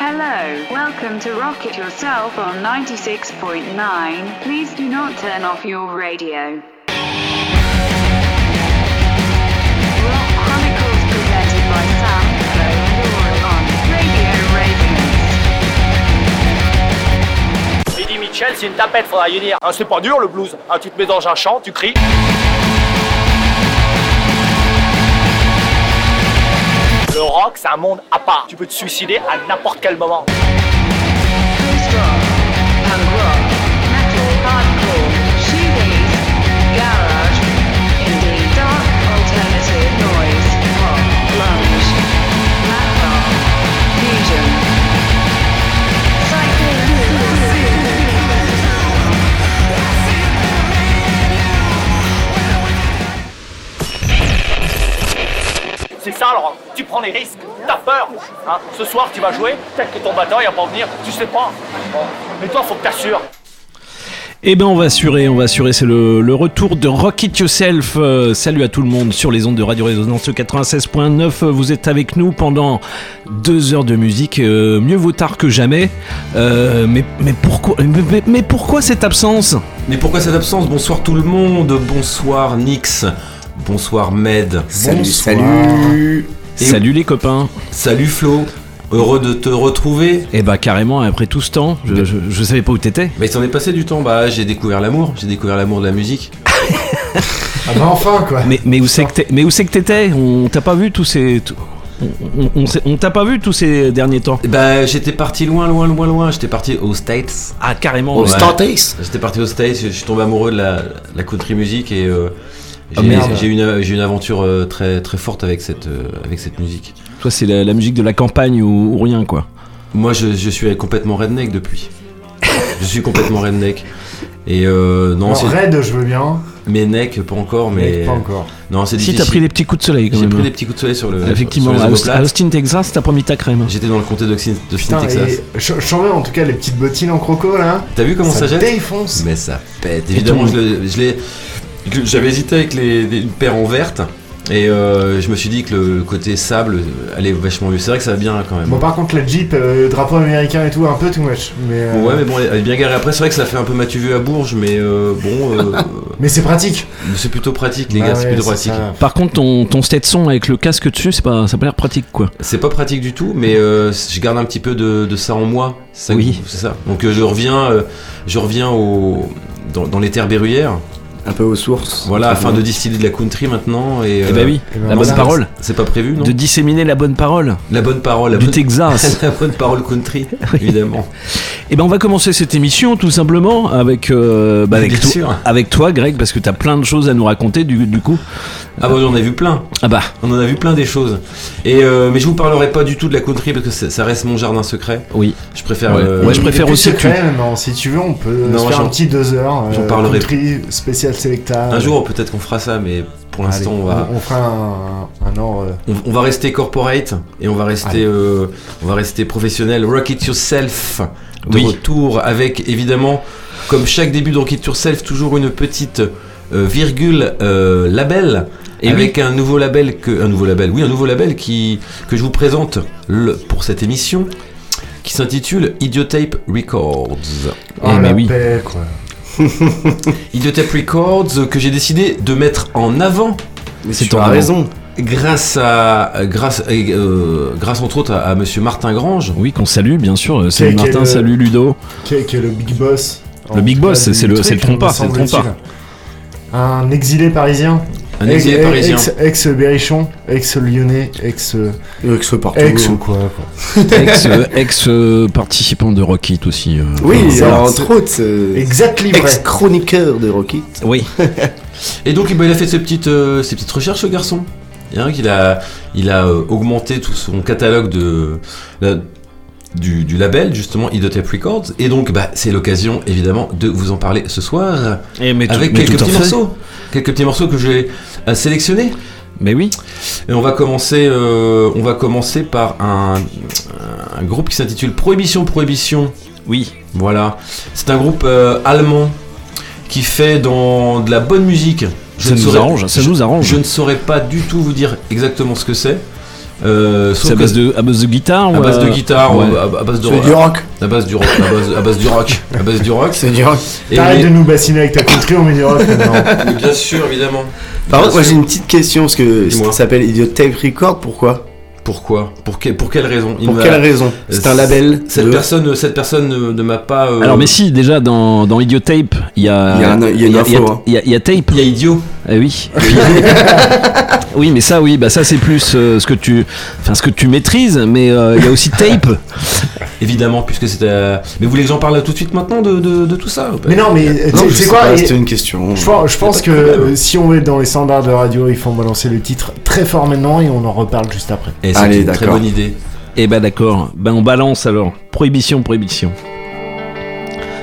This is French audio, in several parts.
Hello, welcome to Rocket Yourself on 96.9. Please do not turn off your radio. Rock Chronicles presented by Sam, on Radio Ravens. Eddie Mitchell, c'est une tapette, faudra y dire. Ah, c'est pas dur le blues. Ah, tu te mets dans un champ, tu cries. C'est un monde à part. Tu peux te suicider à n'importe quel moment. Ça rock. Tu prends les risques, t'as peur. Hein. Ce soir, tu vas jouer, peut-être que ton batteur il va pas venir, tu sais pas. Bon. Mais toi, faut que t'assures. Eh ben on va assurer, on va assurer, c'est le, le retour de Rock It Yourself. Euh, salut à tout le monde sur les ondes de Radio Résonance 96.9. Vous êtes avec nous pendant deux heures de musique, euh, mieux vaut tard que jamais. Euh, mais, mais, pourquoi, mais pourquoi cette absence? Mais pourquoi cette absence? Bonsoir tout le monde, bonsoir Nix, bonsoir Med, Salut, bonsoir. salut. Et- Salut les copains. Salut Flo, heureux de te retrouver. Eh bah carrément, après tout ce temps, je, je, je savais pas où t'étais. Mais il s'en est passé du temps, bah j'ai découvert l'amour, j'ai découvert l'amour de la musique. Ah bah enfin quoi. Mais, mais où c'est que t'es- mais où c'est que t'étais? On t'a pas vu tous ces... tout- on, on- on s'est- on t'a pas vu tous ces derniers temps Bah j'étais parti loin, loin, loin, loin, j'étais parti aux States. Ah carrément. Au ouais. States. J'étais parti aux States, je suis tombé amoureux de la, la country music et euh, j'ai merde. j'ai eu une, une aventure euh, très, très forte avec cette, euh, avec cette musique. Toi c'est la, la musique de la campagne ou, ou rien quoi. Moi, je, je suis complètement redneck depuis. je suis complètement redneck. Et euh, non, Non, c'est Red, je veux bien. mais neck pas encore, mais pas encore. non, c'est Si t'as pris des petits coups de soleil quand J'ai même. pris des petits coups de soleil sur le. Effectivement, sur à les Austin, à omoplates. Austin, Texas, t'as pas mis ta crème. J'étais dans le comté d'Austin, Texas. et je, je sens bien en tout cas les petites bottines en croco là. T'as vu comment ça, jette défonce. Mais ça pète. Évidemment, je l'ai- je l'ai. que J'avais hésité avec les, les- une paire en verte. Et euh, je me suis dit que le côté sable euh, allait vachement mieux. C'est vrai que ça va bien quand même. Bon par contre la Jeep, euh, drapeau américain et tout, un peu too much. Mais, euh, Ouais, mais bon, elle est bien garée. Après, c'est vrai que ça fait un peu Mathieu vu à Bourges, mais euh, bon, euh, mais c'est pratique. c'est plutôt pratique, les Bah gars. c'est ouais, plutôt pratique. ça. Par contre, ton, ton Stetson avec le casque dessus, c'est pas, ça a pas l'air pratique quoi. C'est pas pratique du tout, mais euh, je garde un petit peu de, de ça en moi. C'est ça Oui. c'est ça. Donc euh, je reviens, euh, je reviens au, dans, dans les terres berruyères. Un peu aux sources. Voilà, afin de distiller de la country maintenant. Et, Eh euh, bah oui, et ben la bonne parole. C'est pas prévu, non De disséminer la bonne parole. La bonne parole, la Du bonne, Texas. la bonne parole country, évidemment. Et ben on va commencer cette émission tout simplement avec, euh, bah, avec, toi, sûr. avec toi Greg parce que t'as plein de choses à nous raconter du, du coup. Ah bah j'en ai vu plein. Ah bah On en a vu plein des choses. Et euh, mais je vous parlerai pas du tout de la country parce que ça reste mon jardin secret. oui. Je préfère. Ouais. euh, Ouais, je préfère aussi que tu- Non, si tu veux, on peut Non, se faire un petit deux heures. j'en euh, parlerai. country, spécial selecta. Un jour peut-être qu'on fera ça, mais pour l'instant on va. on, fera un, un ordre. euh, On, on va rester corporate et on va rester, euh, on va rester professionnel. Rock it yourself de Oui. retour avec évidemment, comme chaque début de Rock it yourself, toujours une petite euh, virgule euh, label. Et avec un nouveau label que un nouveau label oui un nouveau label qui que je vous présente le- pour cette émission qui s'intitule Idiotape Records. Oh, mais la oui. paix, quoi. Idiotape Records euh, que j'ai décidé de mettre en avant Mais C'est en raison. grâce à grâce euh, grâce entre autres à, à Monsieur Martin Grange. Oui qu'on salue bien sûr. Euh, Salut Martin, salut Ludo. Qui est, qui est le big boss. Le big boss, c'est le- c'est le c'est le semble-t-il. trompa. Un exilé parisien. Un exilé Ex- parisien. Ex, ex-Berrichon, ex-Lyonnais, ex. Avec ce partout. Ex ou quoi, quoi. Ex, euh, ex, euh, participant de Rocket aussi. euh. Oui, alors, entre autres, Exactly vrai. ex-chroniqueur de Rocket. Oui. Et donc, il a fait ses petites, euh, ses petites recherches, ce garçon. Il, a, il euh, augmenté tout son catalogue de, la- du, du label, justement, Idotape Records. Et donc, bah, c'est l'occasion, évidemment, de vous en parler ce soir. Et mais tout- avec mais quelques petits morceaux. Quelques petits morceaux que j'ai euh, sélectionnés. Mais oui. Et on va commencer, euh, on va commencer par un, un groupe qui s'intitule Prohibition Prohibition. Oui. Voilà. C'est un groupe euh, allemand qui fait dans de la bonne musique. Je ça nous saurais- arrange. Ça je- nous arrange. Je ne saurais pas du tout vous dire exactement ce que c'est. Euh, C'est à base de, à base de guitare à ou base de euh, guitare, ouais. ou à, à base de C'est du rock. à base du rock, à base, à base du rock, à base du rock. C'est du rock. T'arrêtes de nous bassiner avec ta country, on met du rock maintenant. bien sûr, évidemment. Par contre, moi j'ai une petite question parce que ça s'appelle Idiot Tape Record. Pourquoi? Pourquoi? Pour, que- pour quelle raison? Il Pour quelle raison? C'est un label. Cette de- personne, cette personne ne, ne m'a pas. euh, Alors mais si déjà dans, dans Idiotape il y a Il y a un- il y a une info, hein. il y a- il y a tape Il y a idiot. Ah oui. oui, mais ça, oui, bah ça c'est plus euh, ce que tu, enfin ce que tu maîtrises, mais euh, il y a aussi tape. Évidemment, puisque c'était. euh, Mais vous voulez que j'en parle tout de suite maintenant de, de, de tout ça ou pas? Mais non, mais euh, tu sais sais quoi pas, et- C'était une question. Je pense, je pense que euh, si on veut être dans les standards de radio, il faut balancer le titre très fort maintenant et on en reparle juste après. Et c'est Allez, une très d'accord. bonne idée. Eh ben d'accord, ben on balance alors. Prohibition, prohibition.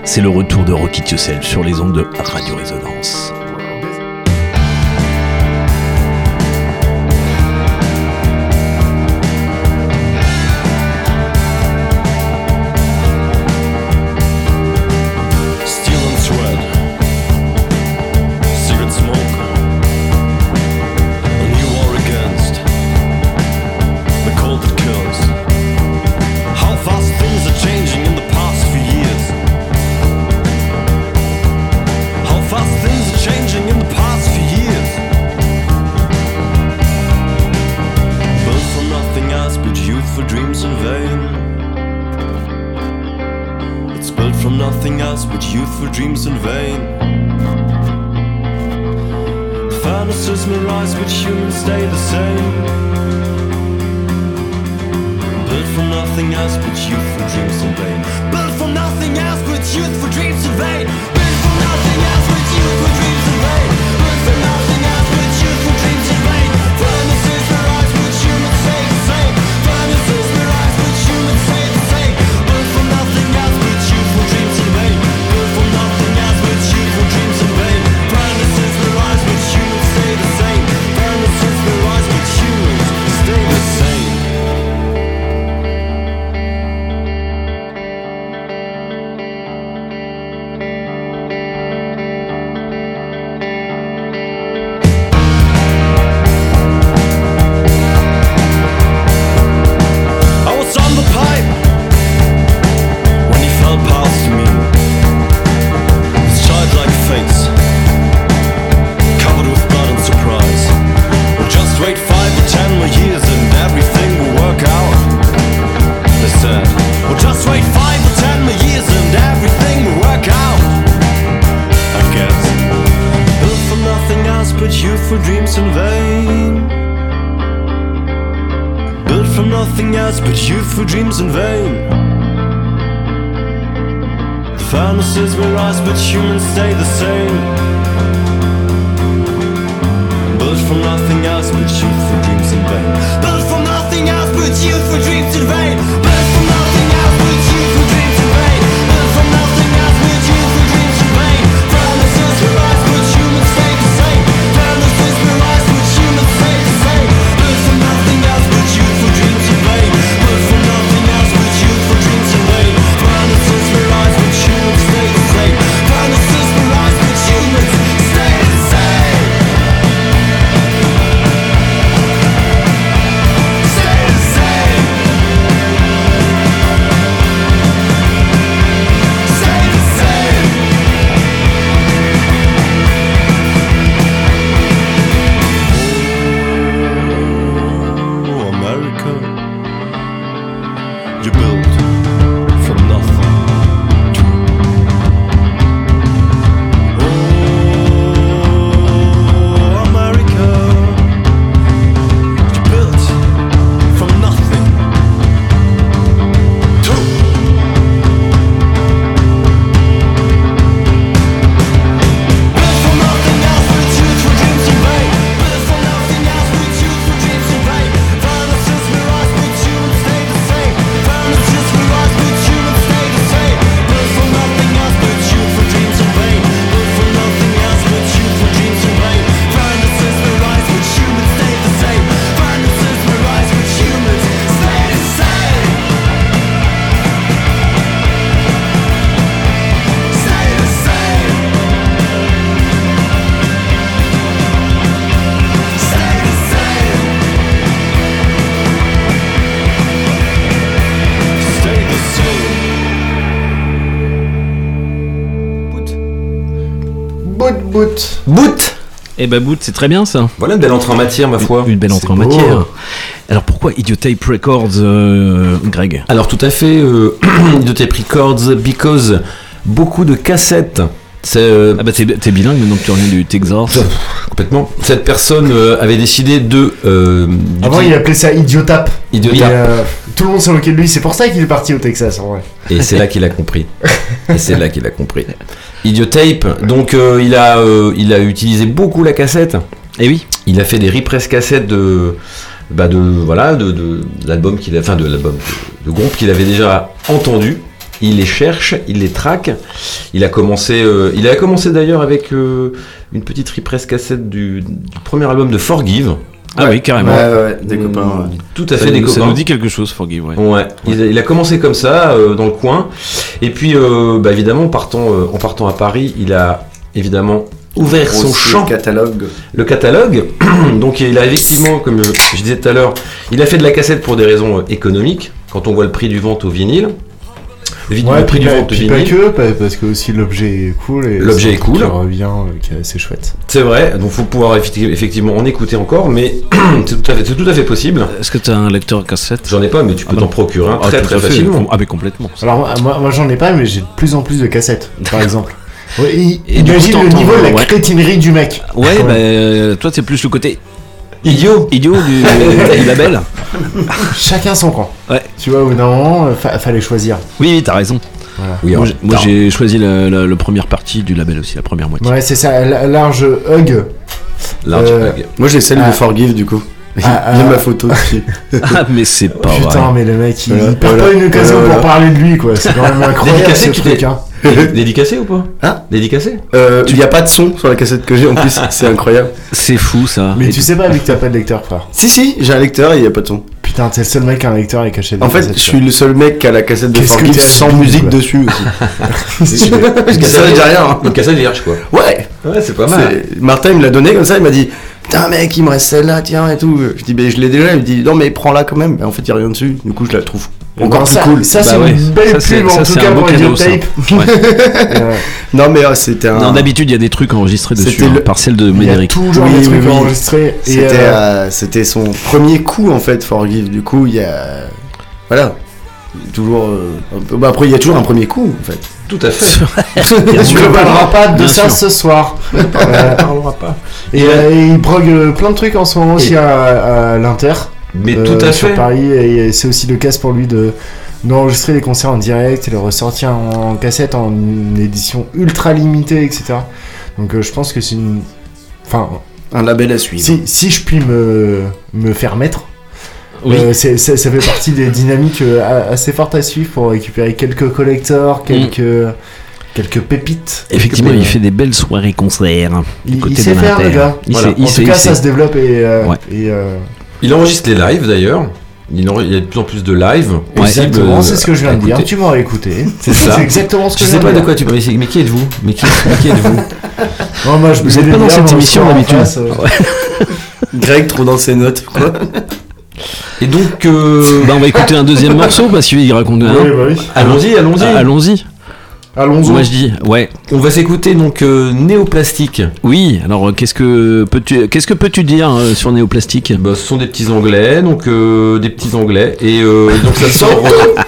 C'est le retour de Rocky Yourself sur les ondes de Radio Résonance. Boot. Boot Eh ben, Boot, c'est très bien ça. Voilà une belle entrée en matière, ma foi. Une belle entrée en beau. matière. Alors pourquoi Idiotape Records, euh, Greg? Alors tout à fait, euh, de Tape Records, because beaucoup de cassettes. C'est euh, Ah bah t'es t'es bilingue maintenant que tu reviens du Texas. complètement. Cette personne euh, avait décidé de. euh, Avant, il appelait ça Idiotap. Idiotap. Et, euh, tout le monde s'en moquait de lui. C'est pour ça qu'il est parti au Texas, en vrai. Et c'est là qu'il a compris. Et c'est là qu'il a compris. Idiotape, donc euh, il, a, euh, il a utilisé beaucoup la cassette. Eh oui. Il a fait des repress cassettes de. Bah de voilà de, l'album qu'il a enfin de l'album de, de groupe qu'il avait déjà entendu il les cherche il les traque il a commencé euh, il a commencé d'ailleurs avec euh, une petite repress cassette du, du premier album de Forgive Ah oui, carrément. Ouais, ouais, des copains. ouais. tout à Ça, fait des nous, ça copains nous dit quelque chose, Forgive. Ouais. Ouais, il a, il a commencé comme ça euh, dans le coin, et puis euh, bah, évidemment en partant, euh, en partant à Paris, il a évidemment ouvert son champ, le catalogue. le catalogue. Donc il a effectivement, comme je disais tout à l'heure, il a fait de la cassette pour des raisons économiques. Quand on voit le prix du vente au vinyle, vide- Ouais, le prix puis du puis pas vinyle, que, pa- parce que aussi l'objet est cool. et L'objet est cool. Qui revient, euh, qui est assez chouette. c'est vrai. Donc faut pouvoir effecti- effectivement en écouter encore, mais c'est tout, à fait- c'est tout à fait possible. Est-ce que t'as un lecteur cassette? J'en ai pas, mais tu peux Ah t'en procurer un Ah, très très facilement. Ah mais complètement. Alors moi, j'en ai pas, mais j'ai de plus en plus de cassettes, par exemple. Ouais, Et du imagine coup, le niveau de la ouais. crétinerie du mec. Ouais, Ouais. bah euh, toi c'est plus le côté Idiot. idiot du, du label. Chacun son camp. Ouais. Tu vois, au bout d'un moment, euh, fa- fallait choisir. Oui, t'as raison. Oui, Moi, j'ai- moi, j'ai choisi la, la- la première partie du label aussi, la première moitié. Ouais, c'est ça, la- large hug. large Euh. Moi j'ai celle Ah. de Forgive du coup. Il y Ah, a ah. ma photo dessus. Ah mais c'est pas Putain, vrai. mais le mec, il, Voilà, il perd voilà, pas une occasion voilà, pour parler de lui, quoi. C'est quand même incroyable Dédicacé, ce tu truc, hein. Dé- Dédicacé ou pas Hein Dédicacé Euh, Il n'y a pas de son sur la cassette que j'ai en plus, c'est incroyable. C'est fou ça. Mais Et tu sais pas, vu que t'as pas de lecteur, frère. Si, si, j'ai un lecteur et il n'y a pas de son. Putain, t'es le seul mec qui a un lecteur et caché des En fait, je suis le seul mec qui a la cassette de Qu'est-ce que Forgive t'es sans musique dessus aussi. Parce que ça, j'ai rien. hein. Une cassette vierge quoi. Ouais, Ouais, c'est pas c'est- Martin il me l'a donné comme ça, il m'a dit Putain mec, il me reste celle-là, tiens et tout. Je dis, ben je l'ai déjà. Il me dit, non mais prends-la quand même. Ben, en fait, il n'y a rien dessus. Du coup, je la trouve encore Bon, plus ça, cool. Ça, Bah c'est ouais, une belle ça, c'est- pub, en tout cas, pour cadeau. Ouais. Euh, Non mais ah, c'était un. Non, d'habitude il y a des trucs enregistrés dessus, C'était hein, le- par celle de Il y a Médéric. toujours Oui, des trucs oui, enregistrés. C'était euh, euh, c'était son premier coup en fait, Forgive. Du coup, il y a. Voilà. Toujours. euh, bah, après, il y a toujours un premier coup en fait. Tout à fait. tu ne parleras pas de Bien ça sûr. ce soir. Euh, parlera pas. et, euh, et il brogue euh, plein de trucs en ce moment aussi à, à l'Inter. Mais euh, tout à sur fait. Paris et c'est aussi le cas pour lui de d'enregistrer les concerts en direct et les ressortir en cassette en édition ultra limitée etc donc euh, je pense que c'est une enfin Un label à suivre. si, si je puis me, me faire mettre Oui. euh, c'est- c'est- ça fait partie des dynamiques euh, assez fortes à suivre pour récupérer quelques collectors quelques quelques pépites Effectivement, Quelques- il fait des belles soirées concerts. du il, côté il sait de faire le gars Il Voilà. sait, en tout cas sait. ça se développe et, euh, Ouais. et, euh, Il enregistre les lives d'ailleurs. Il, y a de plus en plus de lives. possibles, exactement euh, c'est ce que je viens de dire tu m'aurais écouté C'est ça. exactement ce que Je je, sais pas de quoi tu parles. Mais, mais qui êtes-vous? Mais qui, mais qui êtes-vous? Non, moi, je Vous mets êtes des pas dans cette émission d'habitude. face, euh. Greg trop dans ses notes. Quoi Et donc, euh, Bah, on va écouter un deuxième morceau parce qu'il raconte un. Oui, bah oui. allons-y, allons-y. Ah, Allons-y. Allons-y. Moi je dis, ouais. On va s'écouter donc euh, Néoplastique. Oui. Alors, euh, qu'est-ce que peux-tu, qu'est-ce que peux-tu dire euh, sur Néoplastique? Bah, ce sont des petits anglais, donc euh, des petits anglais. Et euh, donc ça sort, euh,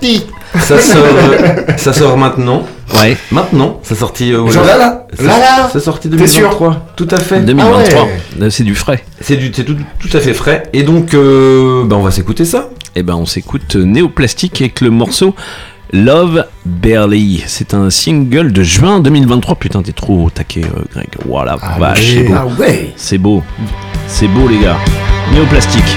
Petit. ça sort, euh, ça sort maintenant. Ouais. Maintenant, ça sorti. euh, Genre là, là. Ça- Là, là. Sorti sûr 2023. Tout à fait. 2023. Ah ouais. Là, c'est du frais. C'est du, c'est tout, tout à fait frais. Et donc, euh, bah, on va s'écouter ça. Eh ben, on s'écoute euh, Néoplastique avec le morceau Love Barely. C'est un single de juin 2023. Putain, t'es trop taqué, euh, Greg. Voilà, Allez. vache, c'est beau. Ah ouais C'est beau. C'est beau, les gars. Néoplastique.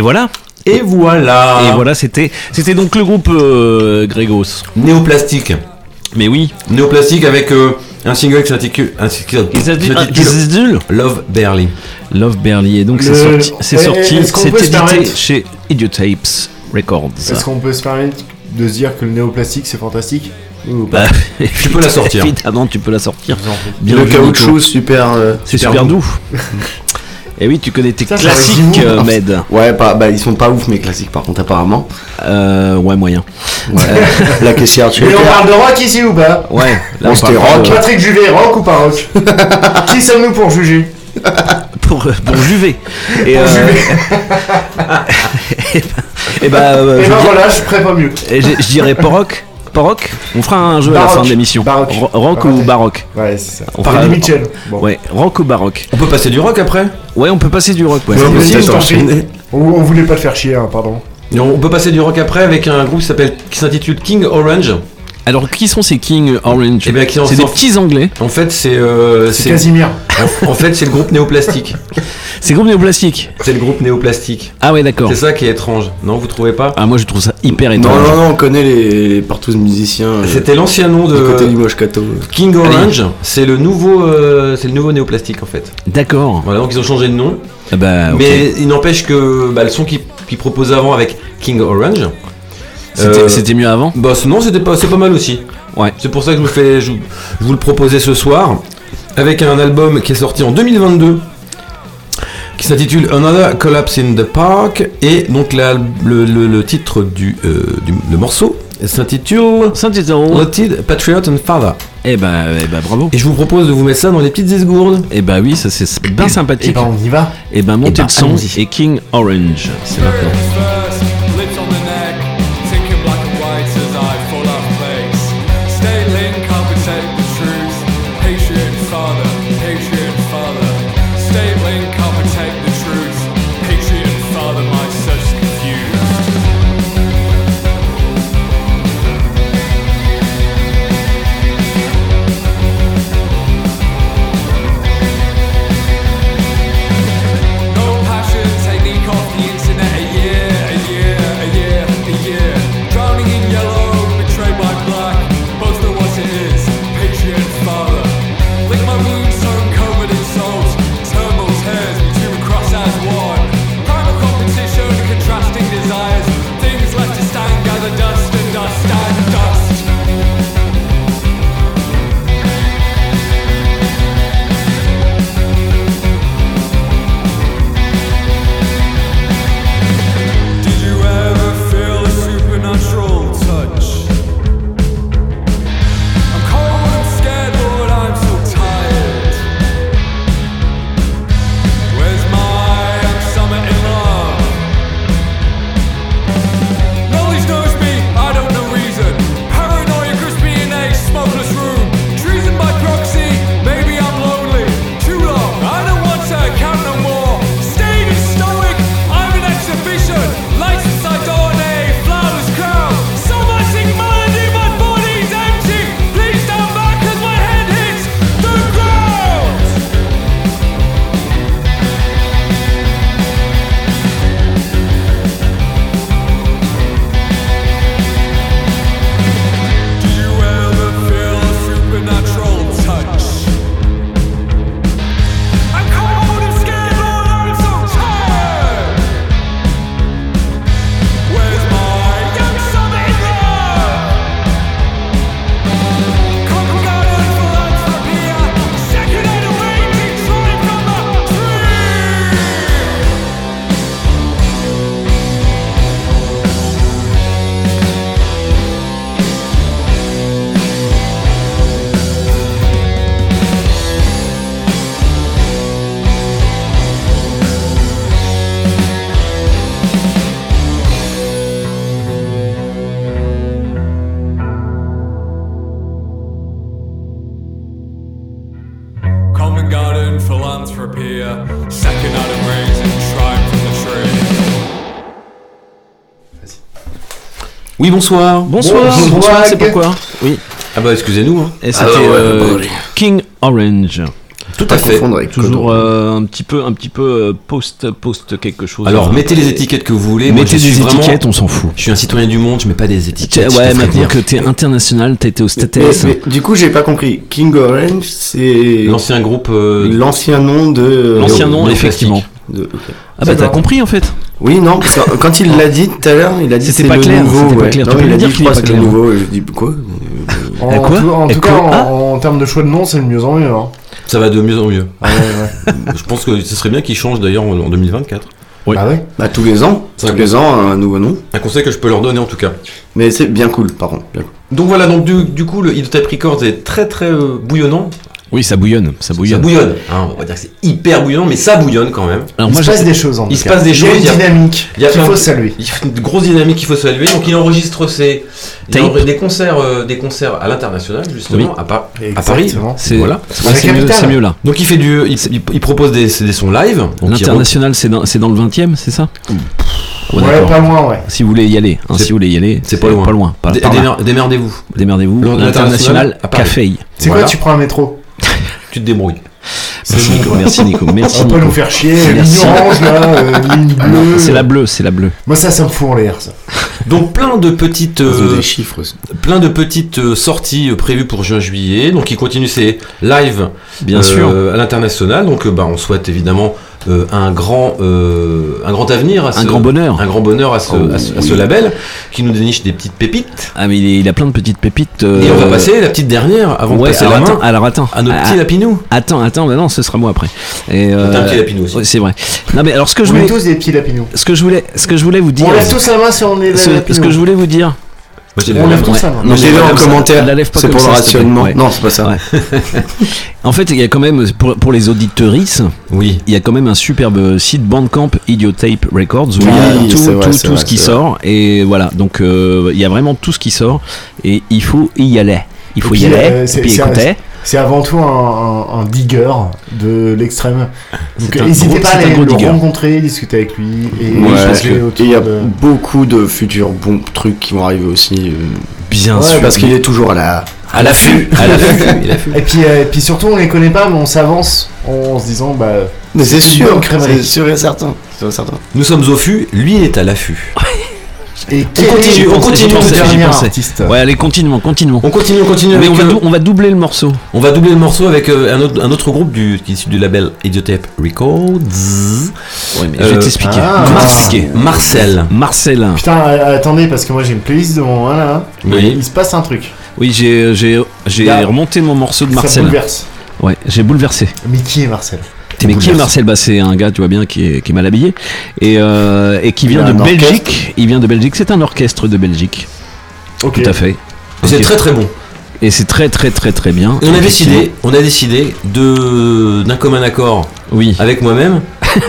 Et voilà. Et voilà. Et voilà, c'était c'était donc le groupe euh, Grégos. Néoplastique. Mais oui. Néoplastique avec euh, un single qui s'intitule un single qui Il s'intitule- s'intitule il s'intitule Love Barely. Love Barely. Et donc c'est sorti, c'est sorti, édité chez Idiotapes Records. Est-ce qu'on peut se permettre de se dire que le néoplastique c'est fantastique Bah, Tu peux la sortir. Évidemment, tu peux la sortir. Bien le caoutchouc super. euh, C'est super doux. Et oui, tu connais tes Ça, classiques, euh, Med. Ouais, pas, bah ils sont pas ouf mes classiques par contre apparemment. Euh, ouais, moyen. Ouais. La caissière tu Et on parle de rock ici ou pas? Ouais, là on parle rock. de- Patrick Juvet, rock ou pas rock? Qui sommes-nous pour juger? Pour, pour Juvet. Et, Pour euh, Juvet. et bah, euh, Et je, ben voilà, je ferai pas mieux. et je, je dirais Poroc. Poroc On fera un jeu à la Baroque. fin de l'émission. Baroque. Ro- Rock ou Baroque. baroque Ouais, c'est ça. On Par fera- Mitchell. Bon. Ouais, rock ou baroque On peut passer du rock après? Ouais, on peut passer du rock, ouais. On, on voulait pas te faire chier, hein, pardon. On peut passer du rock après avec un groupe qui s'appelle qui s'intitule King Orange. Alors, qui sont ces King Orange Eh bien, qui en C'est des petits anglais. En fait, c'est euh, C'est Casimir. en, en fait c'est le groupe Néoplastique. C'est groupe néoplastique. C'est le groupe Néoplastique. Ah ouais, d'accord. C'est ça qui est étrange. Non, vous trouvez pas? Ah, moi je trouve ça hyper Non, étrange. non, non, on connaît les, les partout musiciens. euh, C'était l'ancien nom du côté du de Moche Kato. King Orange. C'est le nouveau euh, c'est le nouveau Néoplastique en fait. D'accord. Voilà, donc ils ont changé de nom. Ah bah. Mais il n'empêche que bah, le son qu'ils qu'ils proposaient avant avec King Orange. C'était euh, c'était mieux avant? Bah non, c'était pas, c'est pas mal aussi. Ouais. C'est pour ça que je vous fais, je, je vous le proposais ce soir, avec un album qui est sorti en 2022, qui s'intitule Another Collapse in the Park, et donc la- le, le- le titre du, euh, du- le morceau s'intitule. Loaded Patriot and Father. Eh bah, eh bah, bravo. Et je vous propose de vous mettre ça dans les petites esgourdes. Eh bah oui, ça c'est bien Et sympathique. ben on y va. Et ben montez ben, le son et King Orange. C'est maintenant. Oui, bonsoir. Bonsoir, Bonsoir, bonsoir, c'est pourquoi Oui, Ah bah excusez-nous. Hein. et c'était Ah ouais, euh, bah, King Orange. Tout à fait. confondre avec Toujours euh, un petit peu, un petit peu euh, post, post quelque chose. Alors Euh, mettez les étiquettes que vous voulez. Mettez des vraiment- étiquettes, on s'en fout. Je suis un citoyen du monde, je mets pas des étiquettes. Ouais, te maintenant que t'es international, t'as été au States. Mais, mais du coup, j'ai pas compris. King Orange, c'est L'ancien groupe. euh, l'ancien nom de. L'ancien nom, effectivement. de-. Ah bah t'as compris en fait. Oui, non, parce que quand il l'a dit tout à l'heure, il a dit C'était c'est pas le clair, nouveau. c'était pas ouais. clair. Non, Tu peux il a dire dit, je crois, c'est le clair. nouveau. Et je dis quoi En, quoi tout, en tout quoi cas, en, Ah en termes de choix de nom, c'est de mieux en mieux. Hein. Ça va de mieux en mieux. Ah ouais, ouais. je pense que ce serait bien qu'il change d'ailleurs en en 2024. Oui. Bah ouais. Bah, tous les ans. Tous les ans, un nouveau nom. Un conseil que je peux leur donner en tout cas. Mais c'est bien cool, par contre. bien cool. Donc voilà, donc du, du coup le Tape Records est très très euh, bouillonnant. Oui, ça bouillonne, ça Ça bouillonne. bouillonne. hein, on va dire que c'est hyper bouillonnant, mais ça bouillonne quand même. Alors Il moi, se passe des choses en il se passe des Il y a choses, une il y a- dynamique il y a faut saluer. Il y a une grosse dynamique qu'il faut saluer. Donc il enregistre ses il Tape. enregistre des concerts, euh, des concerts à l'international justement Oui. à, Pa- à Paris. C'est Voilà. mieux, là. Donc il fait du, il, propose des, des sons live. L'international, c'est dans, c'est dans le 20 e c'est ça Ouais, pas loin, ouais. Si vous voulez y aller, hein, C'est- si vous voulez y aller, c'est pas loin. Pas loin. Démerdez-vous. Démerdez-vous. L'international, l'international, à Paris. café. C'est quoi, tu prends un métro Tu te débrouilles. Merci Nico, merci Nico, merci On peut Nico. nous faire chier, Merci. ligne orange là, euh, ligne bleue. C'est la bleue, c'est la bleue. Moi ça, ça me fout en l'air ça. Donc plein de petites, euh, des chiffres aussi. plein de petites euh, sorties euh, prévues pour juin-juillet. Donc il continue ses lives Bien sûr. à l'international. Donc bah, on souhaite évidemment euh, un grand, euh, un grand avenir, à Un ce- grand bonheur. un grand bonheur à ce, Oh, à ce, à ce oui. label qui nous déniche des petites pépites. Ah mais il, est- il a plein de petites pépites. euh, Et on va passer la petite dernière avant ouais, de passer alors, la main attends, alors attends. à notre Ah, petit lapinou. Attends, attends, bah non, ce sera moi après. Et, euh, un petit lapinou aussi. ouais, c'est vrai. Non mais alors ce que je On est voulais, tous des petits lapinous. ce que je voulais, ce que je voulais vous dire, On lève tous la main si on est ce, ce lapinous. que je voulais vous dire, On lève tout ça, non Moi, j'ai en commentaire. La lève pas C'est comme pour le rationnement. Ouais. Non, c'est pas ça. Ouais. En fait, il y a quand même, pour, pour les auditrices, Oui. il y a quand même un superbe site Bandcamp Idiotape Records où il y a tout, c'est vrai, tout, c'est tout vrai, ce qui sort. Et voilà, donc euh, il y a vraiment tout ce qui sort. Et il faut y aller. Il faut y aller. euh, et c'est- puis écouter. C'est avant tout un, un- un digger de l'extrême. Donc un n'hésitez pas à aller le digger. rencontrer, discuter avec lui et Ouais, il y a de... beaucoup de futurs bons trucs qui vont arriver aussi. euh, Bien Ouais, sûr. parce qu'il est toujours à la. À l'affût. À. Et puis, euh, et puis surtout, on les connaît pas, mais on s'avance en se disant, bah, Mais c'est sûr, c'est sûr et certain. C'est sûr et certain. Nous sommes au fût, lui il est à l'affût. Et On continue, on continue, dernier pensais. artiste Ouais, allez, continuons, continuons. On continue, on continue Mais on va, euh, on va doubler le morceau. On va doubler le morceau avec euh, un, autre, un autre groupe du, qui est issu du label Idiotape Records. Ouais, mais je vais Euh, t'expliquer. ah. Je vais t'expliquer. Marcel. Marcel. Putain, attendez, parce que moi j'ai une playlist devant moi là. Oui. Il se passe un truc. Oui, j'ai j'ai j'ai Là. remonté mon morceau de Ça Marcel. bouleverse. Ouais, j'ai bouleversé. Mais qui est Marcel? Mais qui est Marcel Bah c'est un gars, tu vois bien, qui est, qui est mal habillé et, euh, et qui vient de Belgique. Il vient de Belgique. C'est un orchestre de Belgique. Tout à fait. C'est très très bon. Et c'est très très très très bien. Et on a décidé, on a décidé de d'un commun accord Oui. avec moi-même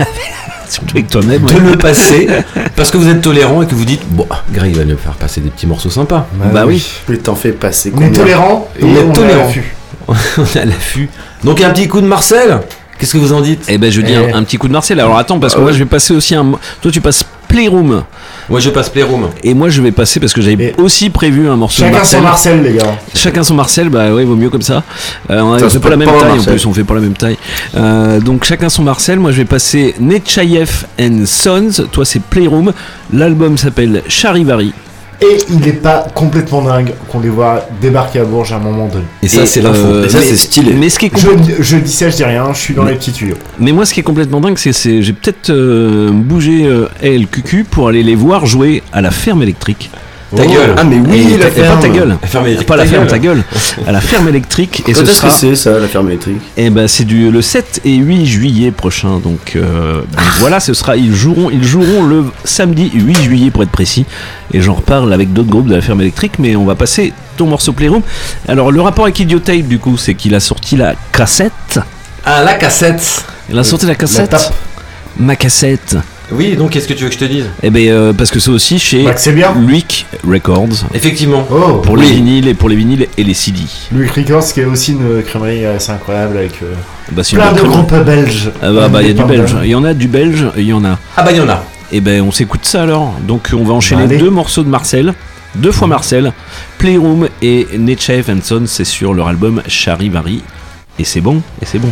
Surtout avec toi-même. de ouais. le passer parce que vous êtes tolérant et que vous dites bon, Greg va nous faire passer des petits morceaux sympas. Bah oui. Mais t'en fais passer On est tolérant et On est on est tolérant. on est à l'affût. Donc un petit coup de Marcel. Qu'est-ce que vous en dites Eh ben je dis Eh. un petit coup de Marcel. Alors attends parce que Ah moi ouais. je vais passer aussi un. Toi tu passes Playroom Moi je passe Playroom. et moi je vais passer parce que j'avais aussi prévu un morceau de Chacun Marcel. son Marcel, les gars. Chacun son Marcel, bah ouais, vaut mieux comme ça. Euh, on Ça fait pas la même pas, taille en plus, on fait pas la même taille. Euh, donc chacun son Marcel. Moi je vais passer Nechayev and Sons. Toi c'est Playroom. L'album s'appelle Charivari. Et il est pas complètement dingue qu'on les voit débarquer à Bourges à un moment donné. Et ça c'est l'info. euh, Et ça, mais- c'est stylé. Mais ce qui est Je, dis ça, je dis rien, je suis dans Mais- les petits tuyaux. mais moi ce qui est complètement dingue, c'est c'est j'ai peut-être euh, bougé euh, LQQ pour aller les voir jouer à la ferme électrique. Ta gueule. Ah, mais oui, et, la et pas ferme. ta gueule. La ferme électrique, Pas la ferme, ta gueule. À la ferme électrique. Et Quand ce sera. que c'est ça, la ferme électrique Eh ben c'est du le 7 et 8 juillet prochain donc, euh, donc voilà ce sera ils joueront ils joueront le samedi 8 juillet pour être précis et j'en reparle avec d'autres groupes de la ferme électrique mais on va passer ton morceau Playroom. Alors le rapport avec Idiotape du coup c'est qu'il a sorti la cassette. Ah la cassette. Il a sorti la cassette. Ma cassette. Oui donc qu'est-ce que tu veux que je te dise? Eh ben euh, parce que c'est aussi chez Bah, que c'est bien. Luik Records Effectivement. Oh, pour Oui. les vinyles et pour les vinyles et les CD. Louis Records, qui est aussi une crèmerie assez incroyable avec euh, Bah, c'est une plein bonne de crème. groupes belges. Ah bah, bah, il y a du belge. Il y en a du belge, il y en a. Ah bah il y en a. Et ben on s'écoute ça alors. Donc on va enchaîner Bah, allez. deux morceaux de Marcel, deux fois Marcel, Playroom et Nechaev and Son, c'est sur leur album Charivari. Et c'est bon, et c'est bon.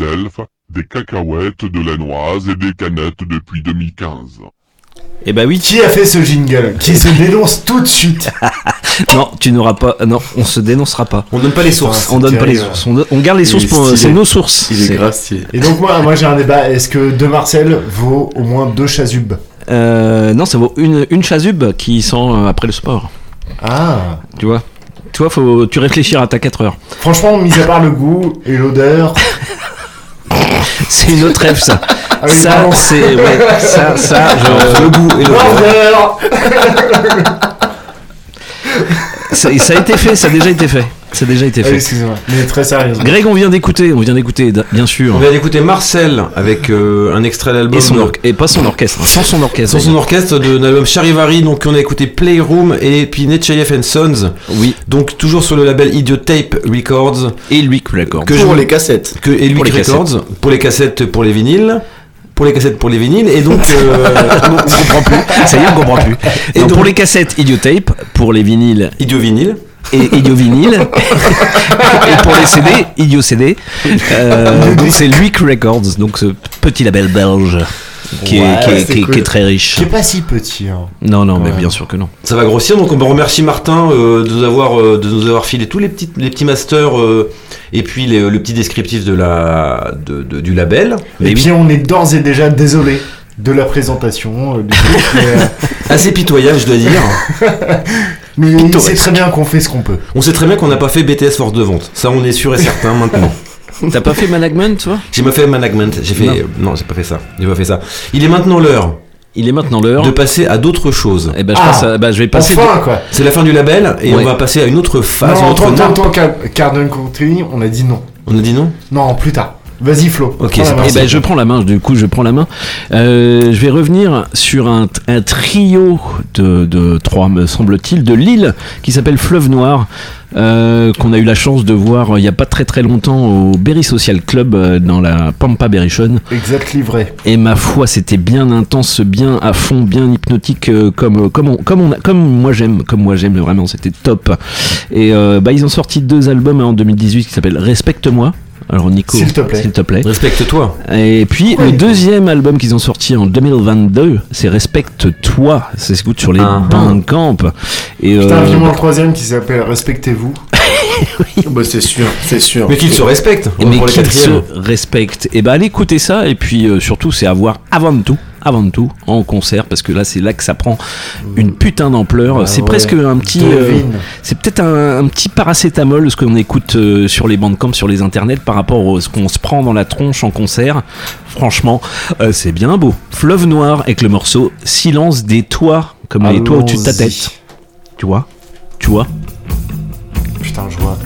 Yourself, des cacahuètes, de la noise et des canettes depuis 2015. Eh bah oui. Qui a fait ce jingle? Qui se dénonce tout de suite? Non, tu n'auras pas. Non, on se dénoncera pas. On donne pas les sources. On donne pas les sources. On, on garde les sources pour. C'est nos sources. Il est C'est- grave stylé. Et donc moi, moi j'ai un débat. Est-ce que De Marcel vaut au moins deux chasubes? Euh, non, ça vaut une, une chasube qui sent euh, après le sport. Ah Tu vois? Tu vois, faut tu réfléchir à ta 4 heures. Franchement, mis à part le goût et l'odeur, C'est une autre rêve, ça. Ah oui, ça, c'est. Ouais, ça, ça. je- Le goût et le ça, ça a été fait, ça a déjà été fait. Ça a déjà été Ah, fait. Excusez-moi, mais très sérieusement. Greg, on vient d'écouter, on vient d'écouter, bien sûr. On vient d'écouter Marcel avec euh, un extrait d'album. Et, et pas son orchestre, sans son orchestre. Sans son orchestre de l'album Charivari, donc on a écouté Playroom et puis Netchayev and Sons, Oui, donc toujours sur le label Idiotape Records, et lui, d'accord. que Pour je- les cassettes. que et Pour les Records, pour les cassettes, pour les vinyles, pour les cassettes, pour les vinyles, et donc euh, on comprend plus. Ça y est, on comprend plus. Et Non, donc- pour les cassettes, Idiotape. Pour les vinyles, Idio Vinyl. Et Idio Vinyl. et pour les CD, Idio CD. Euh, donc c'est Luick Records, donc ce petit label belge qui, Ouais, est, qui, est, c'est qui est- cool. qui est très riche. Qui est pas si petit. Hein. Non, non, mais bien sûr que non. Ça va grossir, donc on va remercier Martin euh, de, nous avoir, euh, de nous avoir filé tous les petits, les petits masters euh, et puis les- le petit descriptif de la, de, de- du label. Mais et oui. puis on est d'ores et déjà désolé de la présentation. euh, du euh, Assez pitoyable, je dois dire. mais Pittoresque. c'est très bien qu'on fait ce qu'on peut. On sait très bien qu'on n'a pas fait BTS Force de Vente. Ça, on est sûr et certain maintenant. T'as pas fait management, toi? J'ai pas fait management. J'ai fait. Non. euh, Non, j'ai pas fait ça. J'ai pas fait ça. Il est maintenant l'heure Il est maintenant l'heure. de passer à d'autres choses. Eh ben, je, Ah. passe à- bah, je vais passer. Enfin, quoi. C'est la fin du label et Ouais. on va passer à une autre phase, non, Car- Cardon Country, on a dit non. On a dit non? Non, plus tard. Vas-y, Flo. Ok, prends main. Eh ben, je prends la main, du coup, je prends la main. Euh, je vais revenir sur un, un trio de, de trois, me semble-t-il, de Lille, qui s'appelle Fleuve Noir, euh, qu'on a eu la chance de voir euh, il n'y a pas très très longtemps au Berry Social Club, dans la Pampa Berrichonne. Exactly vrai. Et ma foi, c'était bien intense, bien à fond, bien hypnotique, comme, comme, on- comme, on a- comme moi j'aime, comme moi j'aime, vraiment, c'était top. Et euh, bah, ils ont sorti deux albums hein, en 2018 qui s'appellent Respecte-moi. Alors Nico, S'il te plaît. S'il te plaît. Respecte-toi. Et puis le deuxième album qu'ils ont sorti en 2022, c'est Respecte-toi. Ça s'écoute sur les Ah. Bandcamp. Et Putain, euh, vivement le troisième qui s'appelle Respectez-vous. Bah, c'est sûr, c'est sûr. Mais qu'il se respecte. et On va mais qu'ils se respectent. Et ben allez écouter ça. Et puis euh, surtout, c'est à voir avant tout, avant tout, en concert, parce que là, c'est là que ça prend une putain d'ampleur. Ah c'est ouais. presque un petit. euh, c'est peut-être un, un petit paracétamol ce qu'on écoute euh, sur les bandcamps, sur les internets par rapport à ce qu'on se prend dans la tronche en concert. Franchement, euh, c'est bien beau. Fleuve noir avec le morceau Silence des toits, comme les toits au-dessus de ta tête. Tu vois? Tu vois? Putain, je vois.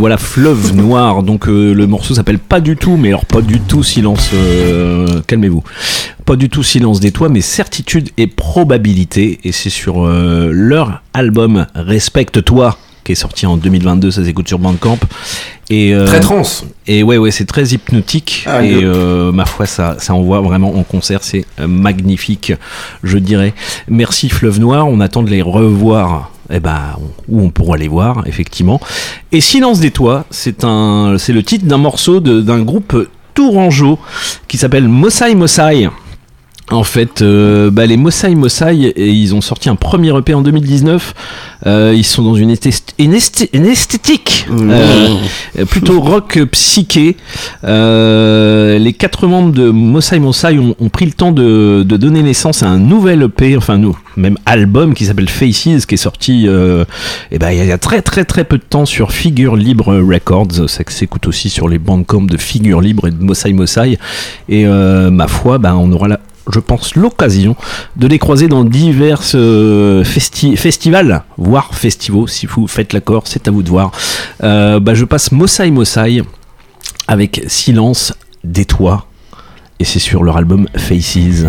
Voilà Fleuve Noir. Donc euh, le morceau s'appelle pas du tout, mais alors pas du tout silence. euh, Calmez-vous. Pas du tout silence des toits, mais certitude et probabilité. Et c'est sur euh, leur album Respecte-toi qui est sorti en 2022. Ça s'écoute sur Bandcamp. Et euh, Très trans. et ouais, ouais, c'est très hypnotique. Ah, et euh, ma foi, ça, ça envoie vraiment en concert. C'est magnifique, je dirais. Merci Fleuve Noir. On attend de les revoir. Eh ben, où on pourra les voir, effectivement. Et Silence des Toits, c'est le titre d'un morceau d'un groupe tourangeau qui s'appelle Mossai Mossai. En fait, euh, bah, les Mossai Mossai, et ils ont sorti un premier EP en 2019. Euh, ils sont dans une, esthé- une esthé- une esthétique euh, euh, plutôt rock psyché. Les quatre membres de Mossai Mossai ont, ont pris le temps de, de donner naissance à un nouvel EP, enfin nous, même album qui s'appelle Faces, qui est sorti ben, il y a- très très très peu de temps sur Figure Libre Records. Ça s'écoute aussi sur les bandcamps de Figure Libre et de Mossai Mossai. Et ma foi, ben, on aura la je pense, l'occasion de les croiser dans divers euh, festi- festivals, voire festivals, si vous faites l'accord, c'est à vous de voir. Euh, bah, je passe Mossai Mossai avec Silence des Toits, et c'est sur leur album Faces.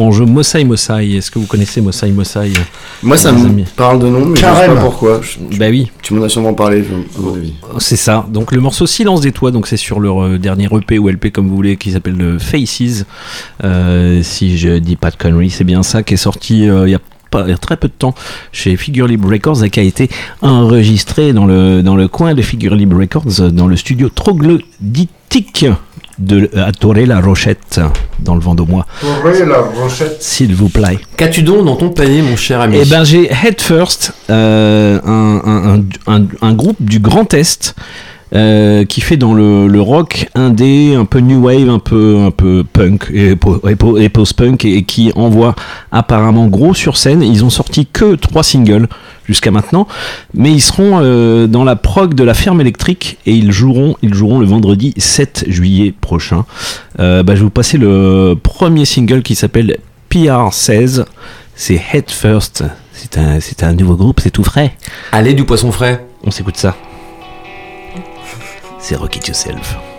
en jeu Mossai Mossai. Est-ce que vous connaissez Mossai Mossai euh, Moi, ça me parle de nom, mais Carême. je sais pas pourquoi. Bah oui. Tu m'en as sûrement parlé, à mon oh, avis. Oh, c'est ça. Donc, le morceau Silence des Toits, donc c'est sur leur euh, dernier EP ou LP, comme vous voulez, qui s'appelle Faces. Euh, si je dis pas de conneries, c'est bien ça qui est sorti il y a très peu de temps chez Figure Libre Records et qui a été enregistré dans le, dans le coin de Figure Libre Records dans le studio Troglodytique de, euh, à Toré-la Rochette, dans le Vendômois. Toré-la Rochette. S'il vous plaît. Qu'as-tu donc dans ton panier, mon cher ami? Eh bien, j'ai Head First, euh, un, groupe du Grand Est euh, qui fait dans le, le, rock indé, un peu new wave, un peu, un peu punk et, post-punk, et, qui envoie apparemment gros sur scène. Ils ont sorti que trois singles jusqu'à maintenant, mais ils seront euh, dans la prog de la ferme électrique et ils joueront, ils joueront le vendredi 7 juillet prochain. Euh, bah, je vais vous passer le premier single qui s'appelle PR16, c'est Head First. C'est un, un nouveau groupe, c'est tout frais. Allez du poisson frais. On s'écoute ça c'est Rocket Yourself.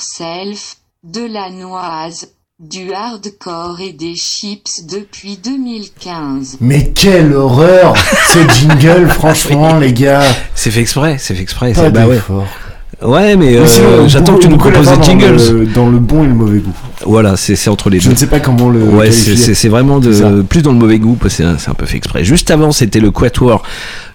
Yourself, de la noise, du hardcore et des chips depuis 2015. Mais quelle horreur Ce jingle, franchement, les gars. C'est fait exprès, c'est fait exprès. Pas c'est- Bah ouais. d'effort. Ouais, mais euh, j'attends que tu nous proposes des dans jingles. le- Dans le bon et le mauvais goût. Voilà, c'est entre les Je deux. ne sais pas comment le. Ouais, c'est- vraiment de, plus dans le mauvais goût, parce que c'est un, peu fait exprès. Juste avant, c'était le Quatuor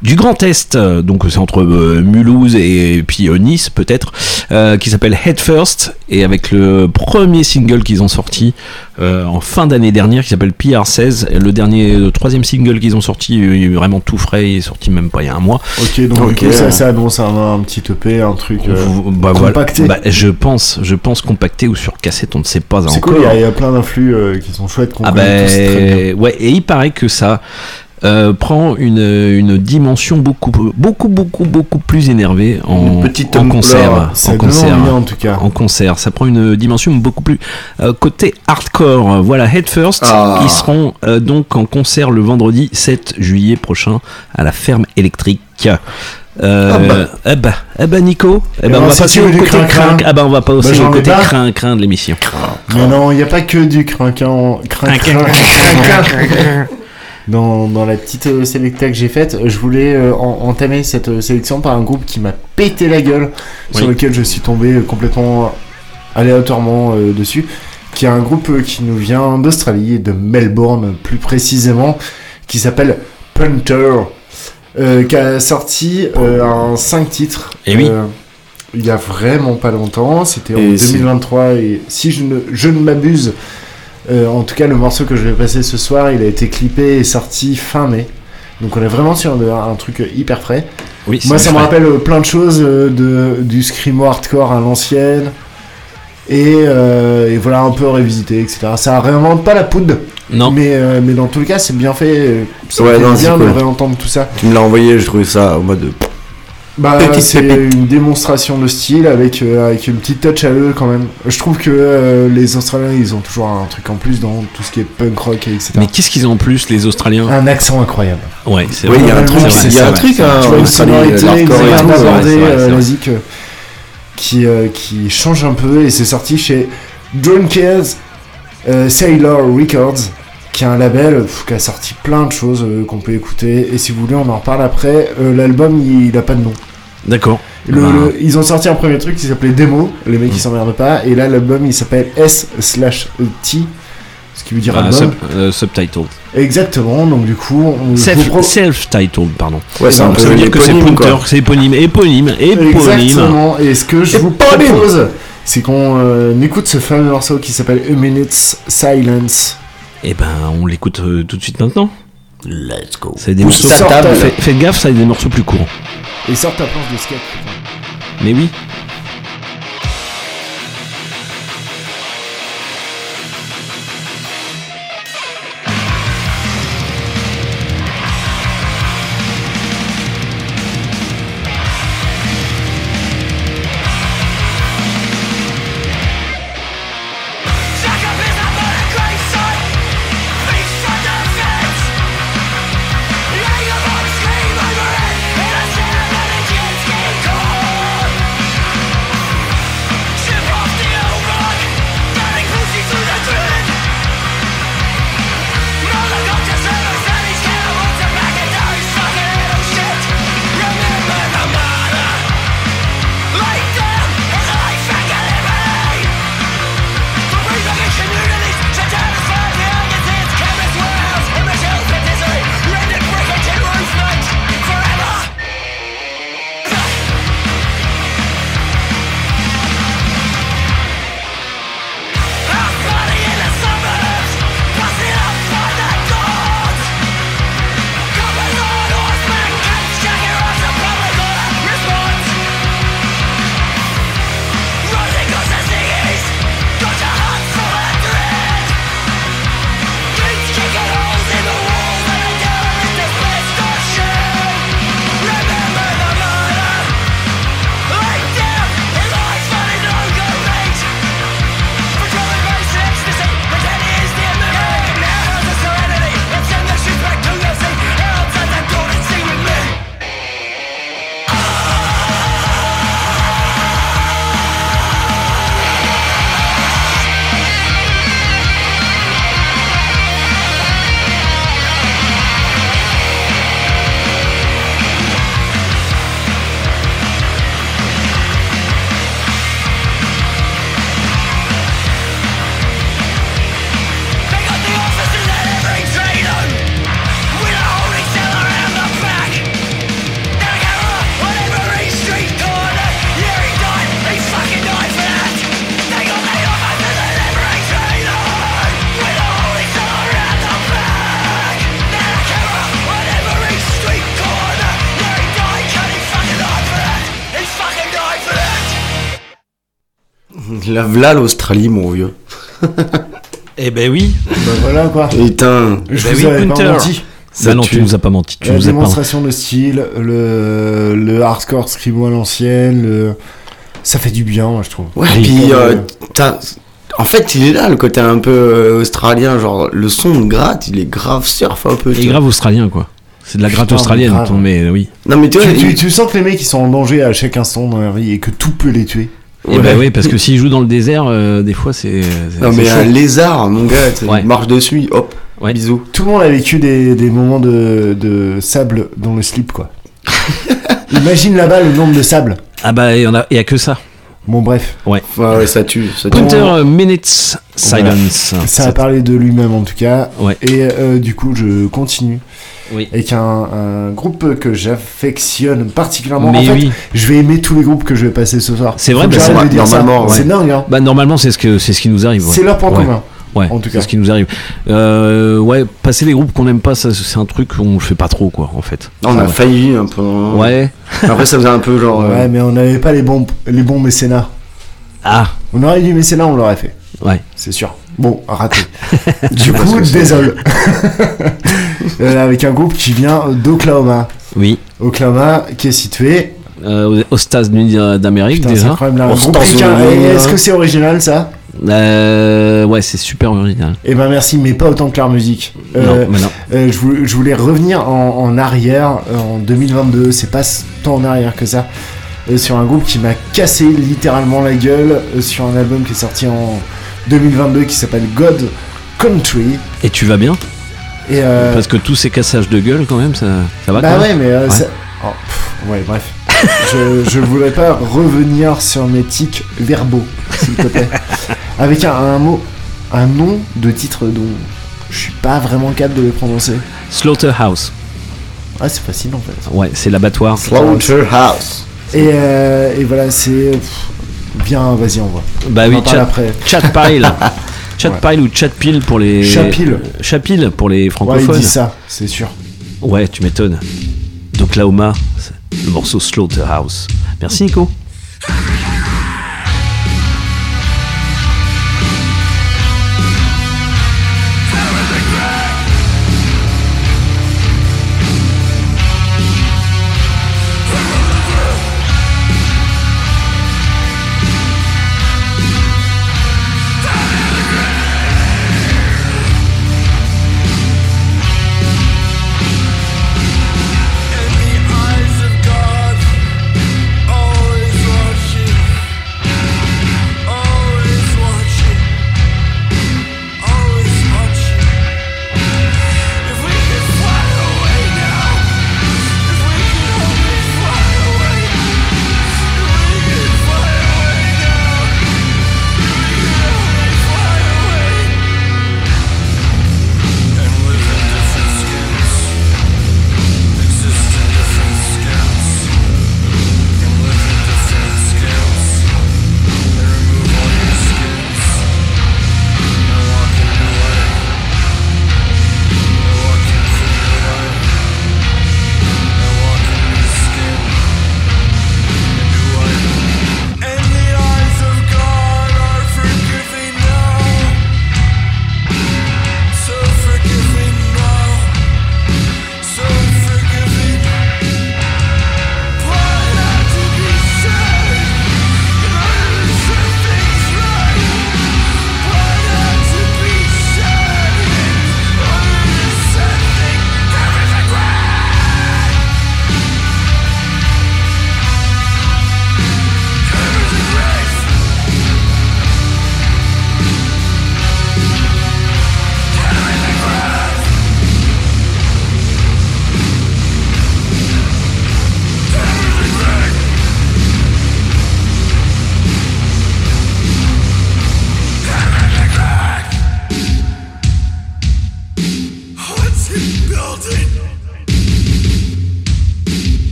du Grand Est, donc c'est entre euh, Mulhouse et, puis euh, Nice peut-être, euh, qui s'appelle Head First, et avec le premier single qu'ils ont sorti en fin d'année dernière, qui s'appelle PR16, et le dernier, le troisième single qu'ils ont sorti, il est vraiment tout frais, il est sorti même pas il y a un mois. Ok, donc ça, ça annonce un, un petit EP, un truc. bah, voilà. compacté. Bah, je pense, je pense compacté ou sur cassette, on ne sait pas c'est encore. cool, il y a- il y, a plein d'influx euh, qui sont chouettes, qu'on Ah ben ouais, et il paraît que ça euh, prend une, une dimension beaucoup beaucoup beaucoup beaucoup plus énervée en, Une petite en concert, Ça en concert, envie, en tout cas. en concert. Ça prend une dimension beaucoup plus euh, côté hardcore. Voilà, Head First, Ah. ils seront euh, donc en concert le vendredi 7 juillet prochain à la ferme électrique. Euh, Ah bah. eh bah, eh bah Nico, eh bah, alors, on va passer au côté crin. Ah bah on va pas aussi j'en au côté crin crin de l'émission. Mais non, il n'y a pas que du crinquin. crinquin- crinquin. Dans, dans la petite euh, sélecta que j'ai faite, je voulais euh, en- entamer cette euh, sélection par un groupe qui m'a pété la gueule, sur lequel je suis tombé complètement aléatoirement euh, dessus, qui est un groupe qui nous vient d'Australie et de Melbourne plus précisément, qui s'appelle Punter, euh, qui a sorti un 5 titres. Eh oui. il y a vraiment pas longtemps, c'était en Et c'est- 2023 et si je ne, je ne m'abuse, euh, en tout cas le morceau que je vais passer ce soir, il a été clippé et sorti fin mai. Donc on est vraiment sur un, un truc hyper frais. Oui, Moi ça me rappelle euh, plein de choses euh, de, du screamo hardcore à l'ancienne. Et, euh, et voilà un peu revisité, etc. Ça réinvente pas la poudre, Non. mais, euh, mais dans tous les cas c'est bien fait. Ouais, c'est bien de réentendre tout ça. Tu me l'as envoyé, je trouvais ça au mode. Bah, c'est une démonstration de style avec, euh, avec une petite touch à eux quand même. Je trouve que euh, les Australiens ils ont toujours un truc en plus dans tout ce qui est punk rock et etc. Mais qu'est-ce qu'ils ont en plus les Australiens? Un accent incroyable. Ouais, c'est vrai. il y a un truc, c'est il y a ça, un truc, c'est hein, tu vois une sonorité, une manière d'aborder la musique euh, qui, euh, qui change un peu et c'est sorti chez Drunkers euh, Sailor Records qui est un label euh, pff, qui a sorti plein de choses euh, qu'on peut écouter et si vous voulez on en reparle après Euh, l'album il, il a pas de nom D'accord. Le- Bah, le- ils ont sorti un premier truc qui s'appelait Demo, les mecs ils s'emmerdent pas, et là l'album il s'appelle S slash T, ce qui veut dire album. sub- euh, subtitled. Exactement, donc du coup je Self, self-titled, pardon. Ouais, Donc, ça veut dire que c'est Punter, c'est éponyme, éponyme, éponyme. Exactement, et ce que je vous propose, c'est qu'on euh, écoute ce fameux morceau qui s'appelle A Minute's Silence. Et ben, on l'écoute euh, tout de suite maintenant. Let's go. C'est des morceaux. ta table. Faites, faites gaffe, ça a des morceaux plus courts. Et sort ta planche de skate. putain. Mais oui. La v'là l'Australie, mon vieux. Eh ben oui. Bah voilà quoi. Putain. Je Bah vous oui, avais pas Punter. menti. Bah non, tu tue. nous as pas menti. Tu La nous as pas. démonstration de style, le, le hardcore scribo à l'ancienne, le... ça fait du bien, moi je trouve. Ouais, Oui. puis euh, en fait, il est là, le côté un peu euh, australien, genre le son de gratte, il est grave surf un peu. Il tu est grave australien quoi. C'est de la gratte australienne, grave. ton- mais oui. Non, mais tu vois, Tu, tu- tu sens que les mecs ils sont en danger à chaque instant dans la vie et que tout peut les tuer. Et bah oui, parce que s'il joue dans le désert, euh, des fois c'est. c'est- Non, mais chaud. un lézard, mon gars, Ouais. marche dessus, hop, Ouais. bisous. Tout le monde a vécu des, des moments de, de sable dans le slip quoi. Imagine là-bas le nombre de sable. Ah bah il y il y a que ça. Bon bref, Ouais, ouais, ça tue. Ça tue. Euh, Minutes Silence. ça a parlé de lui-même en tout cas. Ouais. Et euh, du coup je continue Oui. avec un, un groupe que j'affectionne particulièrement. Mais en fait, oui. je vais aimer tous les groupes que je vais passer ce soir. C'est vrai, bah, c'est normalement, ouais. C'est dingue hein. Bah normalement c'est ce que c'est ce qui nous arrive. ouais. C'est leur point Ouais. commun. Ouais, en tout c'est cas. ce qui nous arrive. Euh, ouais, passer les groupes qu'on n'aime pas, c'est un truc qu'on fait pas trop, quoi, en fait. On a Ouais. failli un peu. Ouais. Après, ça faisait un peu genre. euh, Ouais, mais on n'avait pas les bons, les bons mécénats. Ah, On aurait eu du mécénat, on l'aurait fait. Ouais. C'est sûr. Bon, raté. Du coup, désolé. Euh, avec un groupe qui vient d'Oklahoma. Oui. Oklahoma, qui est situé. Euh, aux États-Unis d'Amérique, déjà. Est-ce que c'est original ça? Euh, ouais, c'est super original. Eh ben merci, mais pas autant que leur musique. Euh, non, mais non. Euh, je, voulais, je voulais revenir en, en arrière, en 2022, c'est pas tant en arrière que ça, sur un groupe qui m'a cassé littéralement la gueule, sur un album qui est sorti en 2022 qui s'appelle God Country. Et tu vas bien? Et euh, Parce que tous ces cassages de gueule, quand même, ça, ça va bah quand ouais, même mais euh, Ouais. ça- oh, pff, ouais, bref. je, je voudrais pas revenir sur mes tics verbaux, s'il te plaît. Avec un, un mot, un nom de titre dont je suis pas vraiment capable de le prononcer. Slaughterhouse. Ah, c'est facile en fait. Ouais, c'est l'abattoir. Slaughterhouse. Et, euh, et voilà, c'est. Bien, vas-y, on voit. Bah on oui, chat, après. chat pile. Chat Ouais. pile ou chat pile pour les. Chapile. Chapile pour les Ouais, il francophones. dit ça, c'est sûr. Ouais, tu m'étonnes. D'Oklahoma, le morceau Slaughterhouse. Merci Nico.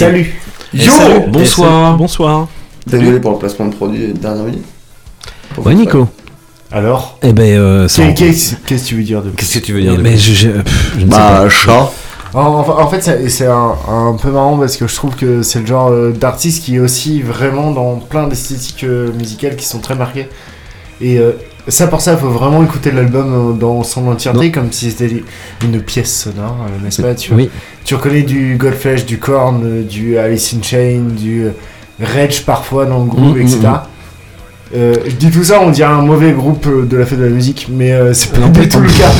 Salut Yo salut, bonsoir. Bonsoir. Désolé pour le placement de produit de dernière minute. Ouais, Nico. Alors Eh ben, euh, Qu'est-ce qu'est-ce que tu veux dire de Qu'est-ce que tu veux dire de ben, je, je- pff, je ne sais Bah, pas. chat. En, fait, c'est c'est un, un peu marrant parce que je trouve que c'est le genre euh, d'artiste qui est aussi vraiment dans plein d'esthétiques euh, musicales qui sont très marquées. Et euh, ça, pour ça, il faut vraiment écouter l'album euh, dans son entièreté, comme si c'était une pièce sonore, euh, n'est-ce pas? Tu, Oui. tu reconnais du Goldflesh, du Korn, euh, du Alice in Chain, du Rage parfois dans le groupe, Mm, etc. mm, Euh, je dis tout ça, on dirait un mauvais groupe de la fête de la musique, mais euh, c'est pas Non, du pas tout le cas.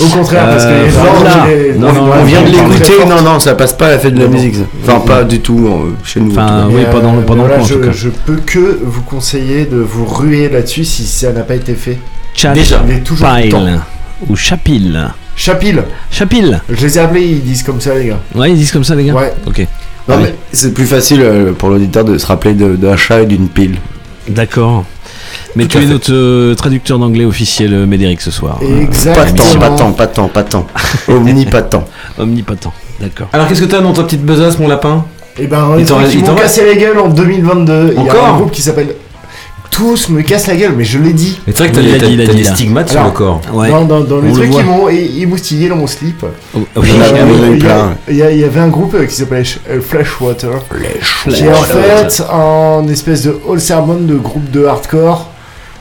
Au contraire, parce que Euh, les gens, les- Non, non, On vient de les- l'écouter, non, non, ça passe pas à la fête de la musique. Enfin, pas du tout euh, chez nous. en Enfin, oui, dans le- euh, en je, peux que vous conseiller de vous ruer là-dessus si ça n'a pas été fait. Chat Déjà. Il est toujours Pile. temps. Ou Chapil. Chapil, Chapil. je les ai appelés, ils disent comme ça, les gars. Ouais, ils disent comme ça, les gars Ouais. Ok. Non, Ah mais c'est plus facile euh, pour l'auditeur de se rappeler de- d'un chat et d'une pile. D'accord. Mais tu es notre euh, traducteur d'anglais officiel, euh, Médéric, ce soir. Euh, Pas de Exactement. temps, pas de temps, pas de temps, pas de temps. Omni, pas de temps. Omnipotent. D'accord. Alors, qu'est-ce que t'as dans ta petite besace, mon lapin? Et ben, Il les t'en trucs reste- qui il t'en m'ont reste cassé la gueule en 2022. Il y a Encore? un groupe qui s'appelle Tous me cassent la gueule, mais je l'ai dit. Mais c'est vrai que t'as t'as- dit, il a t'as dit, des stigmates sur Alors, le corps. Ouais. Dans, dans- dans les le trucs voit. qui m'ont émoustillé dans mon slip. Oh, oui, Euh, il y avait un groupe euh, qui s'appelait euh, Flashwater. qui est en fait un espèce de all sermon de groupe de hardcore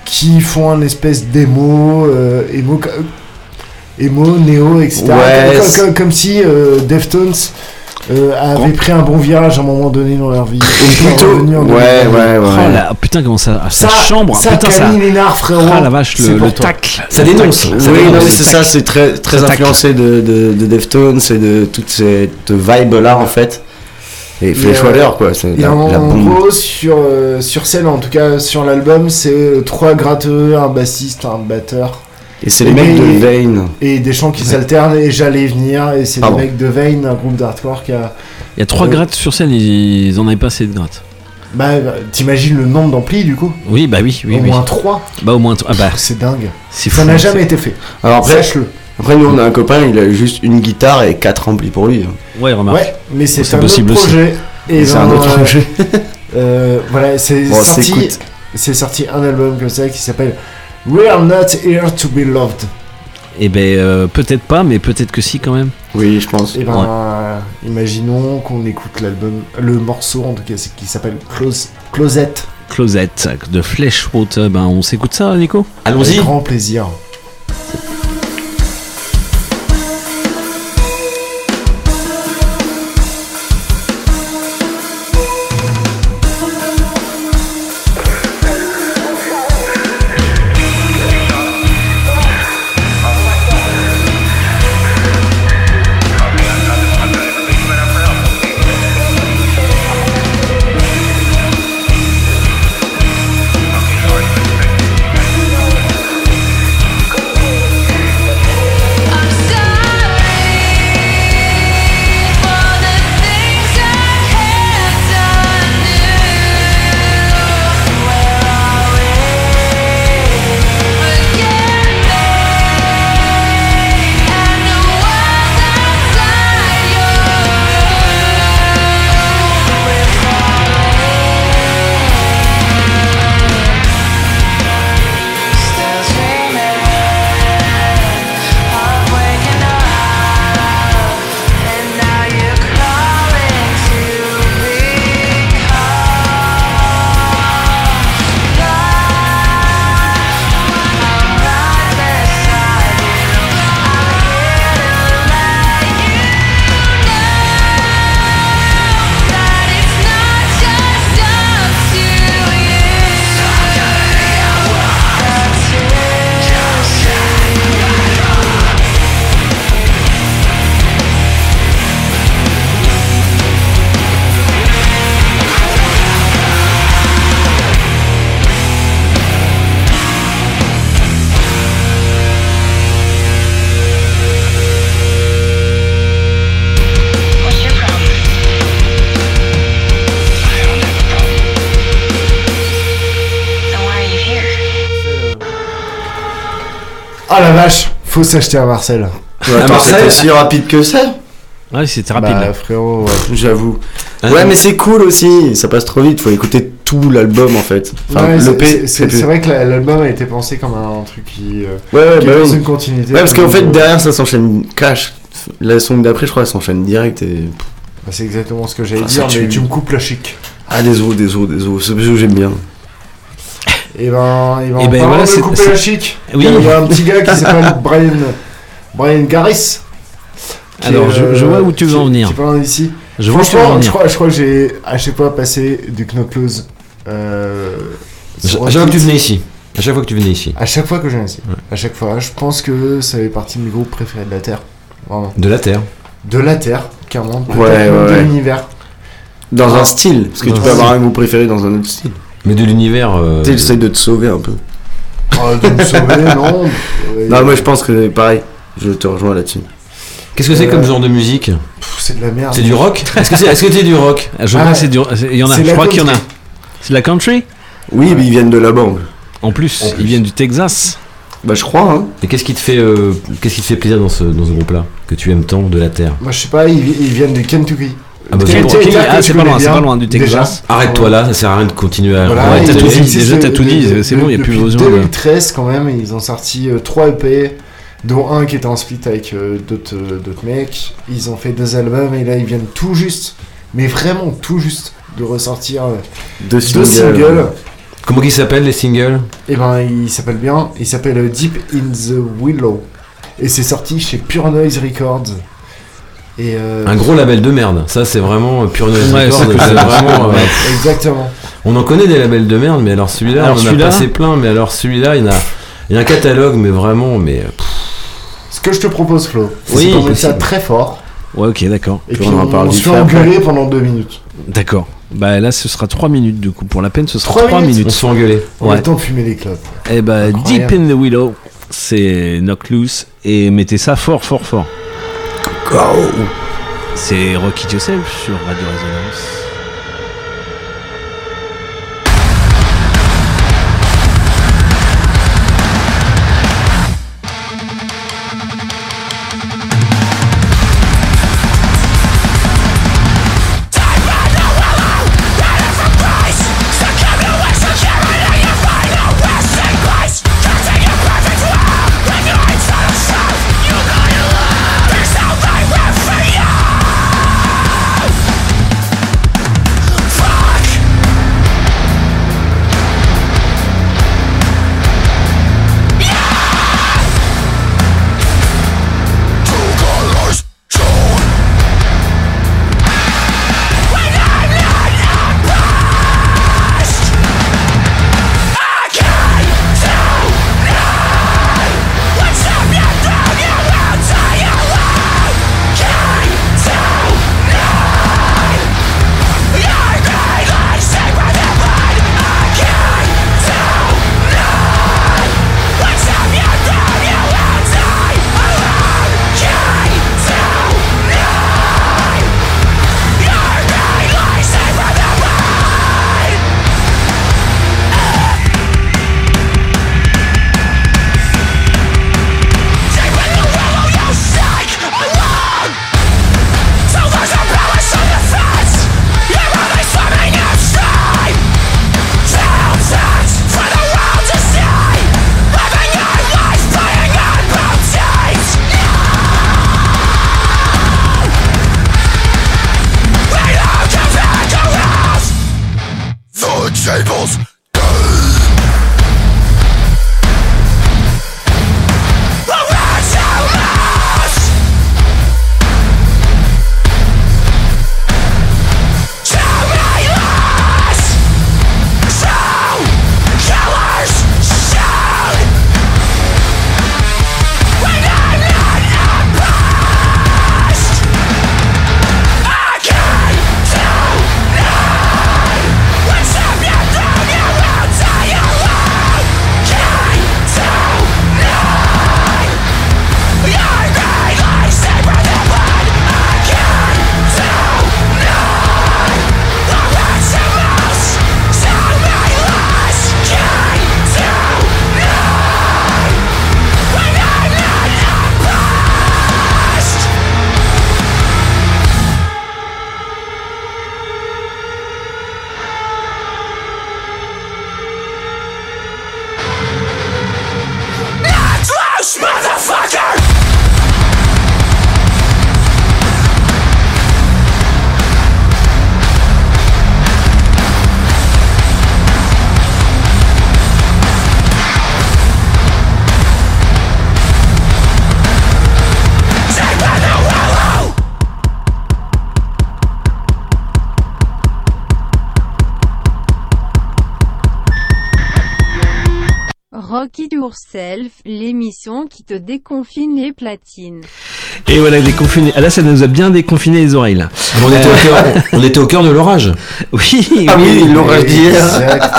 qui font un espèce d'émo, euh, émo, euh, émo, néo, etc. Ouais, comme, c'est- comme- comme si euh, Deftones euh, avaient pris un bon virage à un moment donné dans leur vie. Ou plutôt. Ouais, 2022. ouais, Oh ouais. là, putain, comment ça. ah, Ça, sa chambre. ça, putain, ça. Lénard, frérot. Ah la vache, le, le tacle. Ça dénonce. Oui, Ça c'est ça, c'est très, très Ça influencé de, de, de Deftones et de toute cette vibe-là, en fait. Et a- Fleshwater, quoi, Et la, en, la gros, sur, euh, sur scène, en tout cas sur l'album, c'est euh, trois gratteux, un bassiste, un batteur. Et c'est les mecs de Vane. et des chants qui s'alternent et j'allais y venir et c'est des Pardon. mecs de Vane un groupe d'hardcore qui a Il y a trois Euh, grattes sur scène, ils ils en avaient pas assez de grattes. bah t'imagines le nombre d'amplis du coup? Oui, bah oui, oui, au oui. moins 3 Bah au moins. Ah bah, c'est dingue c'est ça n'a c'est- jamais été fait Alors après, sache-le après, nous, on a un copain, il a juste une guitare et quatre amplis pour lui. Ouais, remarque. ouais mais c'est C'est un possible autre aussi. projet et c'est un ben, autre euh, projet. euh, voilà c'est Bon, sorti c'est sorti un album comme ça qui s'appelle We are not here to be loved Et ben euh, peut-être pas, mais peut-être que si quand même. Oui, je pense. et ben euh, imaginons qu'on écoute l'album le morceau en tout cas qui s'appelle Close Closette Closette de Fleshwater, ben on s'écoute ça, Nico? Allons-y. avec grand plaisir s'acheter à Marcel Attends, Marseille, c'était si rapide que ça Ouais, c'était rapide. bah frérot ouais. J'avoue. Ouais, mais c'est cool aussi, ça passe trop vite, faut écouter tout l'album en fait. Enfin, Ouais, le c'est- vrai que la- l'album a été pensé comme un truc qui, euh, Ouais, ouais, qui bah oui. une continuité. Ouais, parce qu'en fait, derrière ça s'enchaîne cash. La song d'après, je crois, elle s'enchaîne direct et. bah, c'est exactement ce que j'allais Ah, dire, mais tu me coupes la chic. Ah, des os, des os, des os, c'est parce que j'aime bien. Et ben, et ben, Eh en ben, voilà, de c'est- couper la chic, il Oui. y a- il y, a un petit gars qui s'appelle Brian, Brian Garris. Alors, est, je, je euh, vois où tu veux en venir. Qui d'ici. Je vois où tu veux en Franchement, je crois, je crois que j'ai à chaque fois passé du Knocklose. Euh, À chaque fois que tu venais ici. À chaque fois que tu venais ici. À chaque fois que je viens ici. À chaque fois. Je pense que ça fait partie de mes groupes préférés de la Terre. Vraiment. De la Terre. De la Terre, carrément. Ouais, ouais, de l'univers. Dans un style, parce que Dans tu peux avoir un groupe préféré dans un autre style. Mais de l'univers. euh, Tu de te sauver un peu. Oh, de me sauver, non. Ouais, Non, moi je pense que pareil, je te rejoins là-dessus. Qu'est-ce que c'est Euh, comme genre de musique C'est de la merde. C'est du rock Est-ce que c'est du rock Je Ah, crois que c'est du. c'est- Il y en a, c'est je la crois qu'il y en a. country. C'est de la country Oui, mais ils viennent de la banque. En plus, En plus. ils viennent du Texas. Bah, je crois, hein. Et qu'est-ce qui te fait euh, qu'est-ce qui te fait plaisir dans ce dans ce groupe-là que tu aimes tant de la Terre? Moi, je sais pas, ils, ils viennent du Kentucky. Ah bah, c'est Ah, c'est pas loin, c'est pas loin du. Texas. Arrête-toi là, ça sert à rien de continuer à. Voilà, ils t'as tout dit, déjà, t'as tout dit, c'est bon, y a plus besoin de- 2013 quand même, ils ont sorti 3 EP, dont un qui était en split avec euh, d'autres euh, d'autres mecs. Ils ont fait deux albums et là ils viennent tout juste, mais vraiment tout juste, de ressortir euh, Deux deux singles. singles. Comment ils s'appellent les singles? Et ben il s'appelle bien, il s'appelle euh, Deep in the Willow. Et c'est sorti chez Pure Noise Records. Et euh, Un gros label de merde. Ça c'est vraiment euh, Pure Noise Ouais, Records, c'est que c'est c'est- vraiment. euh. Exactement. On en connaît des labels de merde, mais alors celui-là, Alors on en a celui-là- passé plein, mais alors celui-là, il y en a, il y a un catalogue, mais vraiment, mais pff, Ce que je te propose Flo, Oui, c'est qu'on mette ça très fort. Ouais, ok, d'accord. Et Puis puis on en on, parle on se fait engueuler pendant deux minutes. D'accord. Bah là, ce sera 3 minutes du coup. Pour la peine, ce sera Trois 3 minutes minutes. on se fait engueuler. On a le temps de fumer des clopes. Et bah, Deep in the Willow, c'est Knock Loose. Et mettez ça fort, fort, fort. C'est Rock It Yourself sur Radio Résonance. Yourself, l'émission qui te déconfine les platines. Et voilà, déconfiné. Ah là, ça nous a bien déconfiné les oreilles là. On était, au cœur, on, on était au cœur de l'orage. Oui, Ah oui, l'orage d'hier.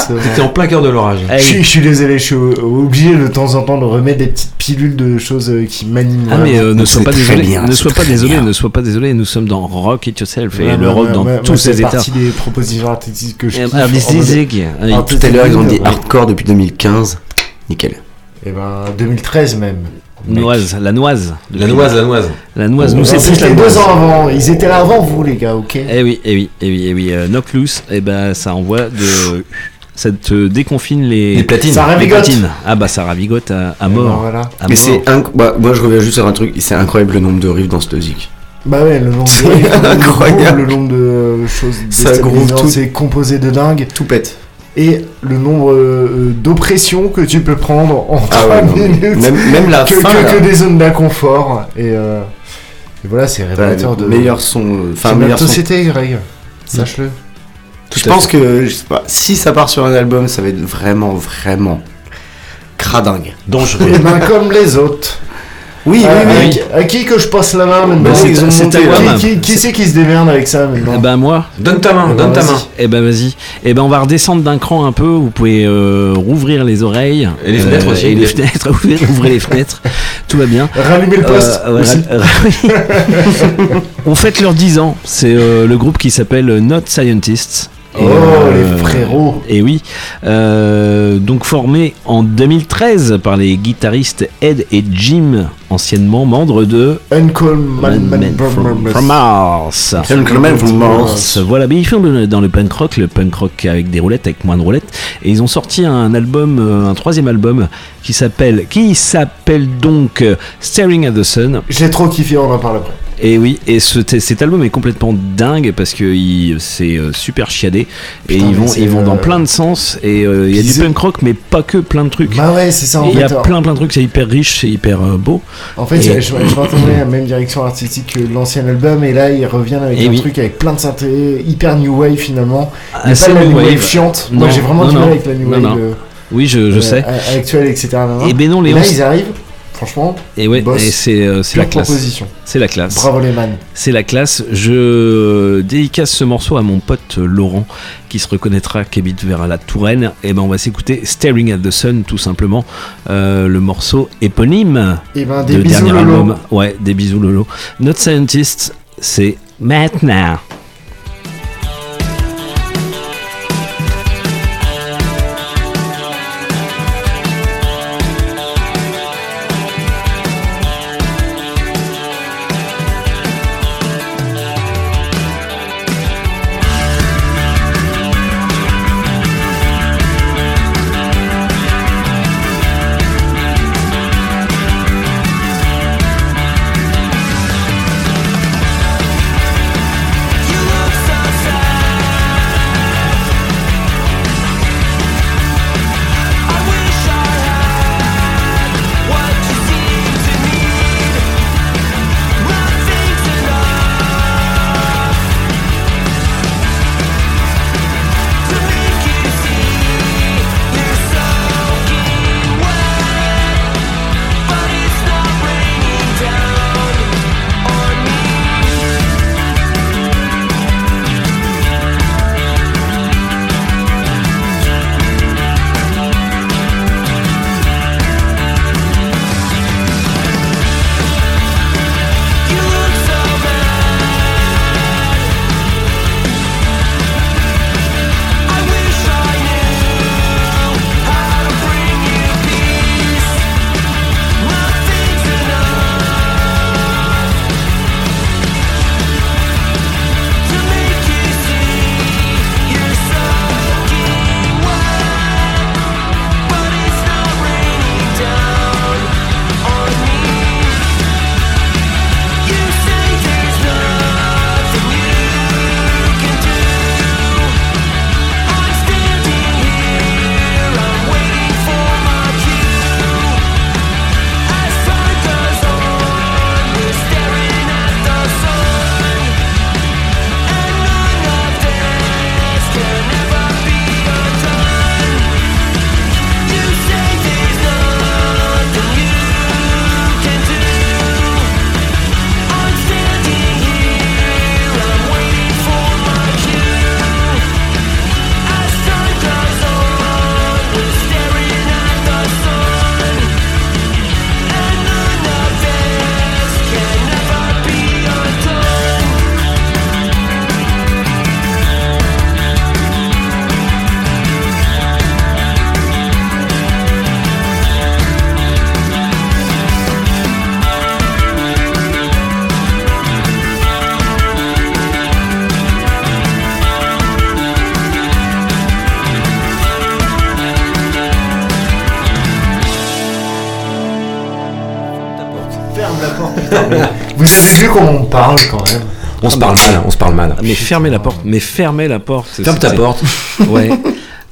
C'était en plein cœur de l'orage. Ah Je, oui. suis- je suis désolé, je suis obligé de temps en temps de remettre des petites pilules de choses euh, qui m'animent. Ah mais euh, ne sois c'est pas désolé, bien, ne c'est sois pas désolé, bien. ne sois pas désolé, nous sommes dans Rock It Yourself et Ouais, le rock ouais, dans ouais, tous moi, ses c'est états. partie des propositions artistiques que je Et, kiffe. ah, Tout à l'heure, ils ont dit hardcore depuis 2015. Nickel. Eh ben, 2013 même. Noise, la noise. La noise, la noise. La noise, nous Non, c'est plus la C'était noise. deux ans avant. Ils étaient là avant vous, les gars, ok? Eh oui, eh oui, eh oui, eh oui. euh, knock loose, et ben ça envoie de. Ça te déconfine les, Les platines. Ça ravigote. platines. Ah bah ça ravigote à, à Eh ben, mort. voilà. À Mais c'est inc- bah, moi je reviens juste sur un truc, c'est incroyable le nombre de riffs dans ce musique. Bah ouais, le nombre de, incroyable. le nombre de choses Ça groove déstabilisantes, tout. c'est composé de dingue. Tout pète. Et le nombre euh, d'oppressions que tu peux prendre en 3 Ah ouais, non, mais minutes. même, même la que, fin, que- des zones d'inconfort. Et, euh, et voilà, c'est révélateur de. le meilleur son, euh, Enfin, enfin meilleur son. société, Greg. Sache-le. Je pense que je sais pas, si ça part sur un album, ça va être vraiment, vraiment cradingue. Dangereux. Et ben comme les autres. Oui, À, oui, oui. à- à qui que je passe la main maintenant Bah, c'est- Ils ont monté, qui-. Qui, qui c'est qui se démerde avec ça maintenant Eh ben moi, Donne ta main, Eh ben, donne ta vas-y. main. eh ben vas-y. Eh ben on va redescendre d'un cran un peu. Vous pouvez euh, rouvrir les oreilles Et les fenêtres aussi. Et les fenêtres, ouvrez, ouvrez les fenêtres. Tout va bien. Rallumer le poste Euh, aussi. oui. On fête leurs 10 ans. C'est euh, le groupe qui s'appelle Not Scientists. Et, Oh, euh, les frérots Et oui. Euh, donc formé en 2013 par les guitaristes Ed et Jim, anciennement membres de Uncle Man, Man, Man Brum, from, from Mars. Uncle Man from Mars. Voilà, mais ils font dans le punk rock, le punk rock avec des roulettes, avec moins de roulettes, et ils ont sorti un album, euh, un troisième album qui s'appelle, qui s'appelle donc Staring at the Sun. Je l'ai trop kiffé, on en parle après. Et oui, et ce- cet album est complètement dingue parce que il- c'est euh, super chiadé et ils vont, c'est, ils vont dans euh, plein de sens et euh, il y a du punk rock mais pas que plein de trucs. Bah ouais, c'est ça Et Il y a plein plein de trucs, c'est hyper riche, c'est hyper euh, beau. En fait, Et- je, m'attendais à la même direction artistique que l'ancien album, et là, ils reviennent avec Et un oui. truc avec plein de synthés, hyper new wave finalement. Assez pas la new wave, wave. chiante. Non, Moi, j'ai vraiment non, du mal avec la new Non, wave non. euh, Oui, je, je sais. actuelle, etc. Et ben non, Et Léon, là, ils arrivent, franchement, et ouais, boss. et c'est euh, c'est la classe. C'est la classe. Bravo les man. C'est la classe. Je dédicace ce morceau à mon pote euh, Laurent qui se reconnaîtra qui habite vers la Touraine. Et ben on va s'écouter Staring at the Sun tout simplement. Euh, le morceau éponyme Et ben, des de bisous, dernier Lolo. album. Ouais, des bisous Lolo. Notre Scientist, c'est maintenant. Vu comment on parle quand même. On se parle mal, on se parle mal. Mais fermez la porte, mais fermez la porte. Ferme ta porte. Ouais.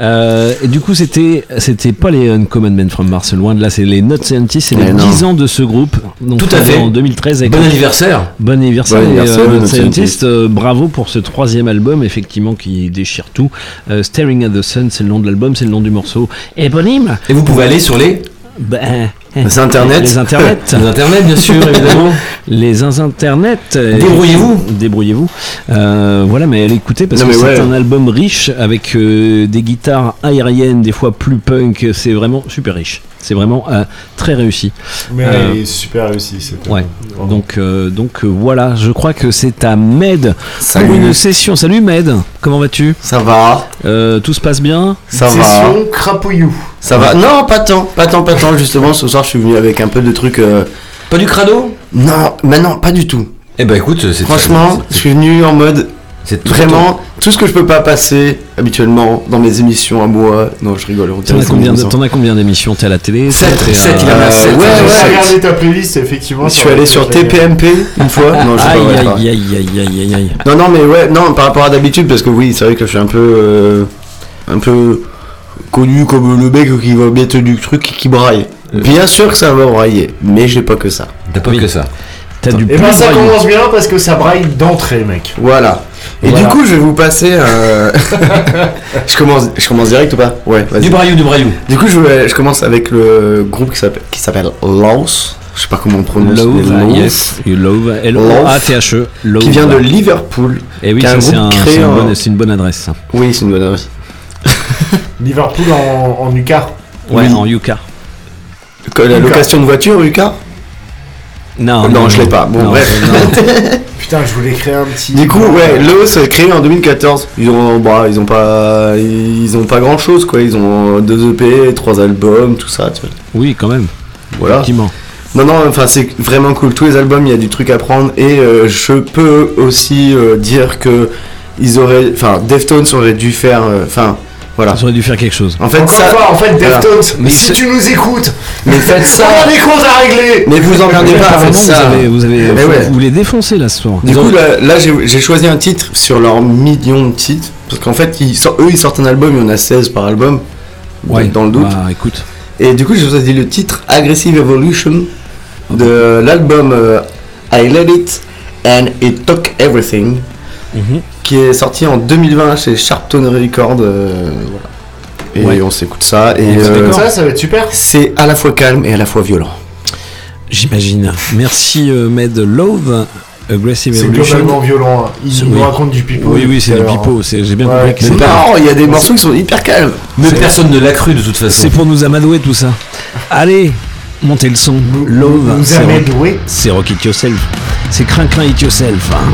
Euh, et du coup, c'était c'était pas les Uncommon Men from Mars, loin de là, c'est les Not Scientists, c'est les non. 10 ans de ce groupe. Donc, Tout à fait. En 2013. Avec Bon anniversaire. Bon anniversaire, Bon anniversaire, euh, Not Not Scientists. Euh, bravo pour ce troisième album, effectivement, qui déchire tout. Euh, Staring at the Sun, c'est le nom de l'album, c'est le nom du morceau. Éponyme Et vous pouvez aller sur les, Ben, C'est Internet. Les internets. les internets, bien sûr, évidemment. Les internets. euh, Débrouillez-vous. Débrouillez-vous. Euh, voilà, mais allez écouter parce Non, que c'est ouais. un album riche avec euh, des guitares aériennes, des fois plus punk. C'est vraiment super riche. C'est vraiment euh, très réussi. Mais Euh, il est super réussi. c'est Ouais. Vraiment. Donc, euh, donc euh, voilà, je crois que c'est à Med Salut. pour une session. Salut Med, comment vas-tu? Ça va, Euh, Tout se passe bien? Ça va. Session crapouillou. Ça va. Non, pas tant, pas tant, pas tant. Justement, ce soir, je suis venu avec un peu de trucs. euh, Pas du crado? Non, mais non, pas du tout. Eh ben écoute, c'est Franchement, je suis venu en mode c'est tout vraiment tout ce que je peux pas passer habituellement dans mes émissions à moi. Non, je rigole. on T'en as combien, t'en as d'émissions? T'es à la télé? Sept, T'es à- sept, il en a Euh, sept. ouais, Ouais, J'ai regardé ta playlist, effectivement. Je suis allé sur TPMP une fois. Non, je sais Aïe, pas, ouais, aïe, pas. aïe, aïe, aïe, aïe, aïe. Non, non, mais ouais, non, par rapport à d'habitude, parce que oui, c'est vrai que je suis un peu, euh, un peu connu comme le mec qui va mettre du truc et qui braille. Bien sûr que ça va brailler, mais j'ai pas que ça. T'as pas Oui. que ça. T'as du Et plus ben ça commence bien parce que ça braille d'entrée, mec. Voilà. Et Voilà. du coup, je vais vous passer. euh, je commence, je commence direct ou pas? Ouais. Vas-y. Du braillou, du braillou. Du coup, je, vais- je commence avec le groupe qui s'appelle, qui s'appelle Laos. Je sais pas comment on prononce. Love, yes, you love, L-O-A-T-H-E, Love. Qui vient de Liverpool. Et oui, qui est ça un c'est groupe un- une, en- une bonne adresse. Oui, c'est une bonne adresse. Liverpool en, en UCAR. Ouais, Oui. en. Que La location de voiture, Lucas Non, Non, je l'ai pas. Bon, Non, bref. Putain, je voulais créer un petit. Du coup, ouais, Laos est créé en 2014. Ils ont, bah, ils ont pas, ils ont pas grand chose, quoi. Ils ont deux EP, trois albums, tout ça. Tu vois. Oui, quand même. Voilà. Effectivement. Non, non, enfin, c'est vraiment cool. Tous les albums, il y a du truc à prendre. Et euh, je peux aussi euh, dire que ils auraient, enfin, Deftones aurait dû faire, euh, enfin, voilà. Ils auraient dû faire quelque chose. En fait, Encore ça, une fois, en fait. Deftones, Mais si tu nous écoutes, mais faites ça. on a des comptes à régler Mais vous emmerdez pas, Apparemment, faites vous ça. avez, vous avez, vous, ouais. vous les défoncez là ce soir. Du coup, là, là, j'ai j'ai choisi un titre sur leurs millions de titres. Parce qu'en fait, ils sortent- eux, ils sortent un album, il y en a 16 par album. Ouais. Dans le doute. Bah, écoute. Et du coup, j'ai choisi le titre Aggressive Evolution de l'album euh, I Let It and It Took Everything, Mhm. qui est sorti en 2020 chez Sharpton Records. euh, voilà. Et Ouais. on s'écoute ça. Et euh. Ça, ça va être super. c'est à la fois calme et à la fois violent. J'imagine. Merci euh, Med Love, Aggressive C'est globalement violent. hein. Il C'est- nous oui. raconte du pipeau. Oui, oui, c'est pipeaux. c'est- J'ai bien Ouais. compris que Mais c'est non, il y a des morceaux qui sont hyper calmes. Mais personne ne l'a cru de toute façon. c'est pour nous amadouer tout ça. Allez, montez le son. Love, rock, c'est rock it yourself. C'est crin crin it yourself. hein.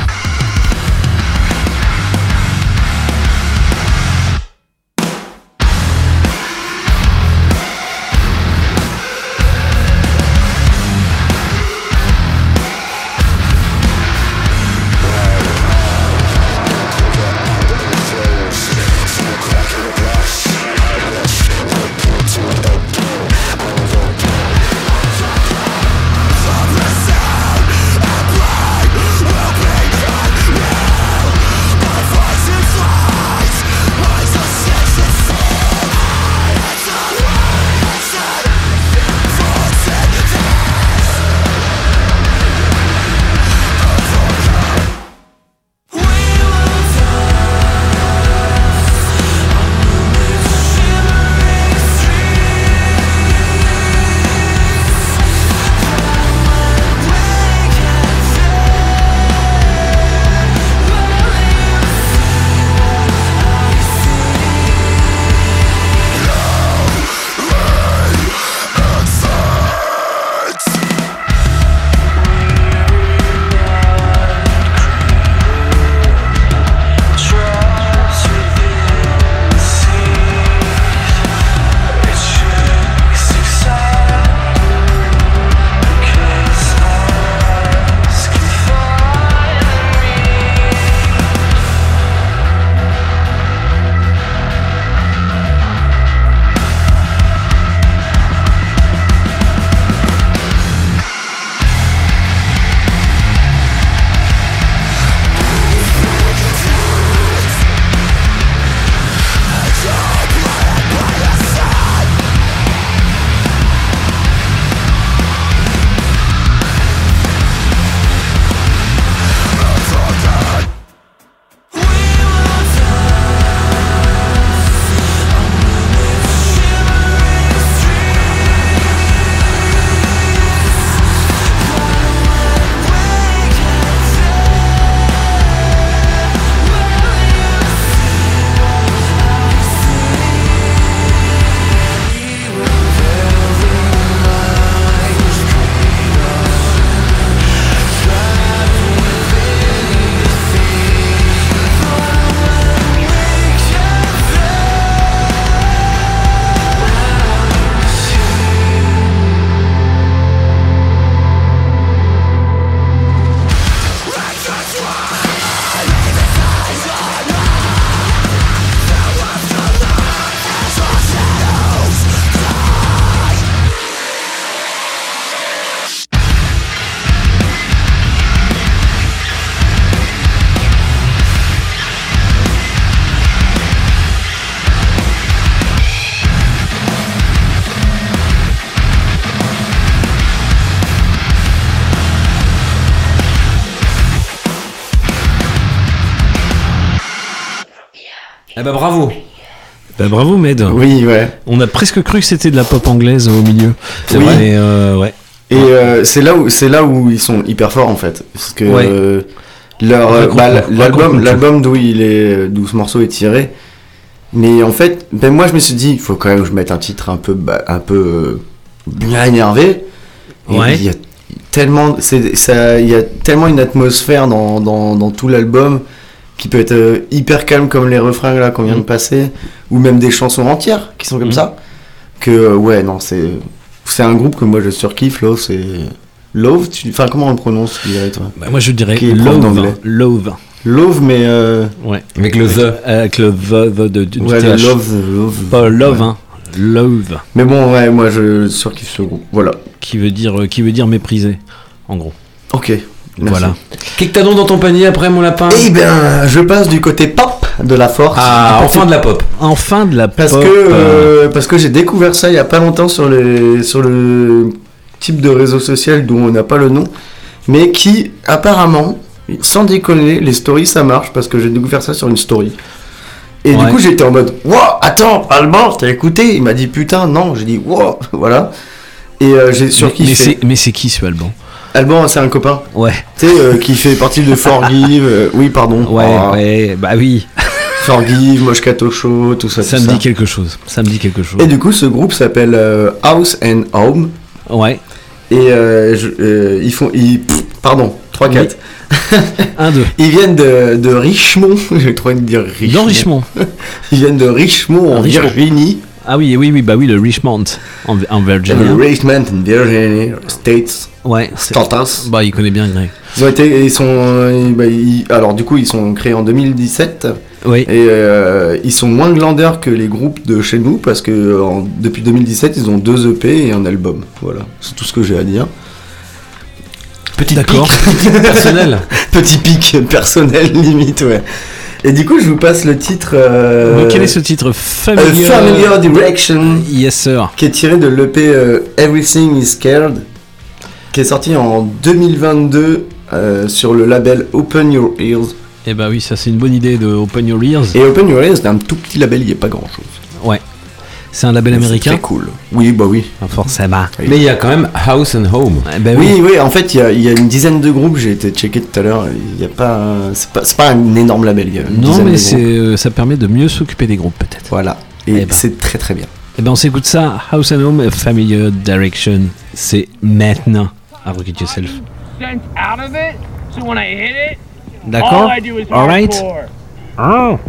Bah bravo. Bah, bravo Med. Oui, ouais. On a presque cru que c'était de la pop anglaise au milieu. C'est vrai. Mais euh, ouais. Et euh, c'est là où c'est là où ils sont hyper forts en fait, parce que Ouais. euh, leur euh, bah, l'album l'album d'où il est d'où ce morceau est tiré. Mais en fait, ben moi je me suis dit, il faut quand même que je mette un titre un peu bah, un peu euh, bien énervé. Et Ouais. Il y a tellement c'est ça il y a tellement une atmosphère dans, dans, dans tout l'album qui peut être euh, hyper calme comme les refrains là qu'on vient de passer ou même des chansons entières qui sont comme Mhm. ça que euh, ouais non c'est c'est un groupe que moi je surkiffe Love c'est Love tu enfin comment on le prononce tu dirais toi Bah, moi je dirais Qui est love. Love. Love mais euh, Ouais. Avec le the. Avec le the, the de, du ouais, le. Love Love Pas love, Ouais. hein. Love. mais bon ouais moi je surkiffe ce groupe voilà Qui veut dire, euh, qui veut dire mépriser, en gros. ok merci. Voilà. Qu'est-ce que t'as donc dans ton panier après, mon lapin? Eh bien, je passe du côté pop de la force. Ah, enfin de la pop. Enfin de la Parce pop. que, euh, euh, parce que j'ai découvert ça il y a pas longtemps sur, les, sur le type de réseau social dont on n'a pas le nom, mais qui apparemment, sans déconner, les stories ça marche parce que j'ai découvert ça sur une story. Et Ouais. du coup j'étais en mode, wow, attends, Alban, t'as écouté Il m'a dit putain, non, j'ai dit, wow, voilà. Et euh, j'ai mais, surkiffé. mais c'est, mais c'est qui ce Alban? Alban, c'est un copain, Ouais. tu sais, euh, qui fait partie de Forgive, euh, oui, pardon. Ouais, Ah, ouais, bah oui. Forgive, Moscato Show, tout ça. Ça tout me dit quelque chose. Ça me dit quelque chose. Et du coup, ce groupe s'appelle euh, House and Home. Ouais. Et euh, je- ils font. Ils, pff, pardon, 3-4. Un, deux. Ils viennent de, de Richmond. J'ai trop envie de dire Richmond. Ils viennent de Richmond en Richmond. Virginie. Ah oui, oui, oui, bah oui, le Richmond en, en Virginia. Le Richmond en Virginie, States. Ouais. c'est- States. Bah, il connaît bien Greg. Ils ont été. Ils sont. ils- bah, ils- alors, du coup, ils sont créés en 2017. Oui. Et euh, ils sont moins glandeurs que les groupes de chez nous parce que en- depuis 2017, ils ont deux EP et un album. Voilà, c'est tout ce que j'ai à dire. Petit D'accord. pic Personnel. Petit pic personnel limite, ouais. Et du coup, je vous passe le titre. euh, quel est ce titre euh, Familiar, Familiar Direction, Yes, sir. qui est tiré de l'EP euh, Everything is Scared, qui est sorti en 2022 euh, sur le label Open Your Ears. Eh bah oui, ça c'est une bonne idée de Open Your Ears. Et Open Your Ears, c'est un tout petit label, il n'y a pas grand chose. Ouais. C'est un label américain. C'est cool. Oui, bah oui. Ah, Forcément. Mais il y a quand même House and Home. Ben oui. Oui, oui, en fait, il y y a une dizaine de groupes, j'ai été checké tout à l'heure, il y a pas, c'est pas, pas un énorme label, il y a une Non, mais c'est, euh, ça permet de mieux s'occuper des groupes peut-être. Voilà, et Eh ben. c'est très très bien. Eh ben on s'écoute ça. House and Home, Familiar Direction. C'est maintenant Rocket Yourself. sense out of it, so when I hit it, D'accord all right. Oh.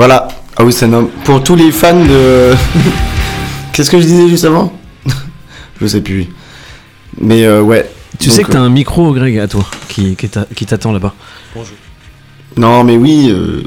Voilà. Ah oui, c'est un homme. Pour tous les fans de. Qu'est-ce que je disais juste avant Je sais plus. Mais euh, ouais. Tu Donc, sais que t'as un micro, Greg, à toi, qui, qui t'a- qui t'attend là-bas. Non, mais oui. euh,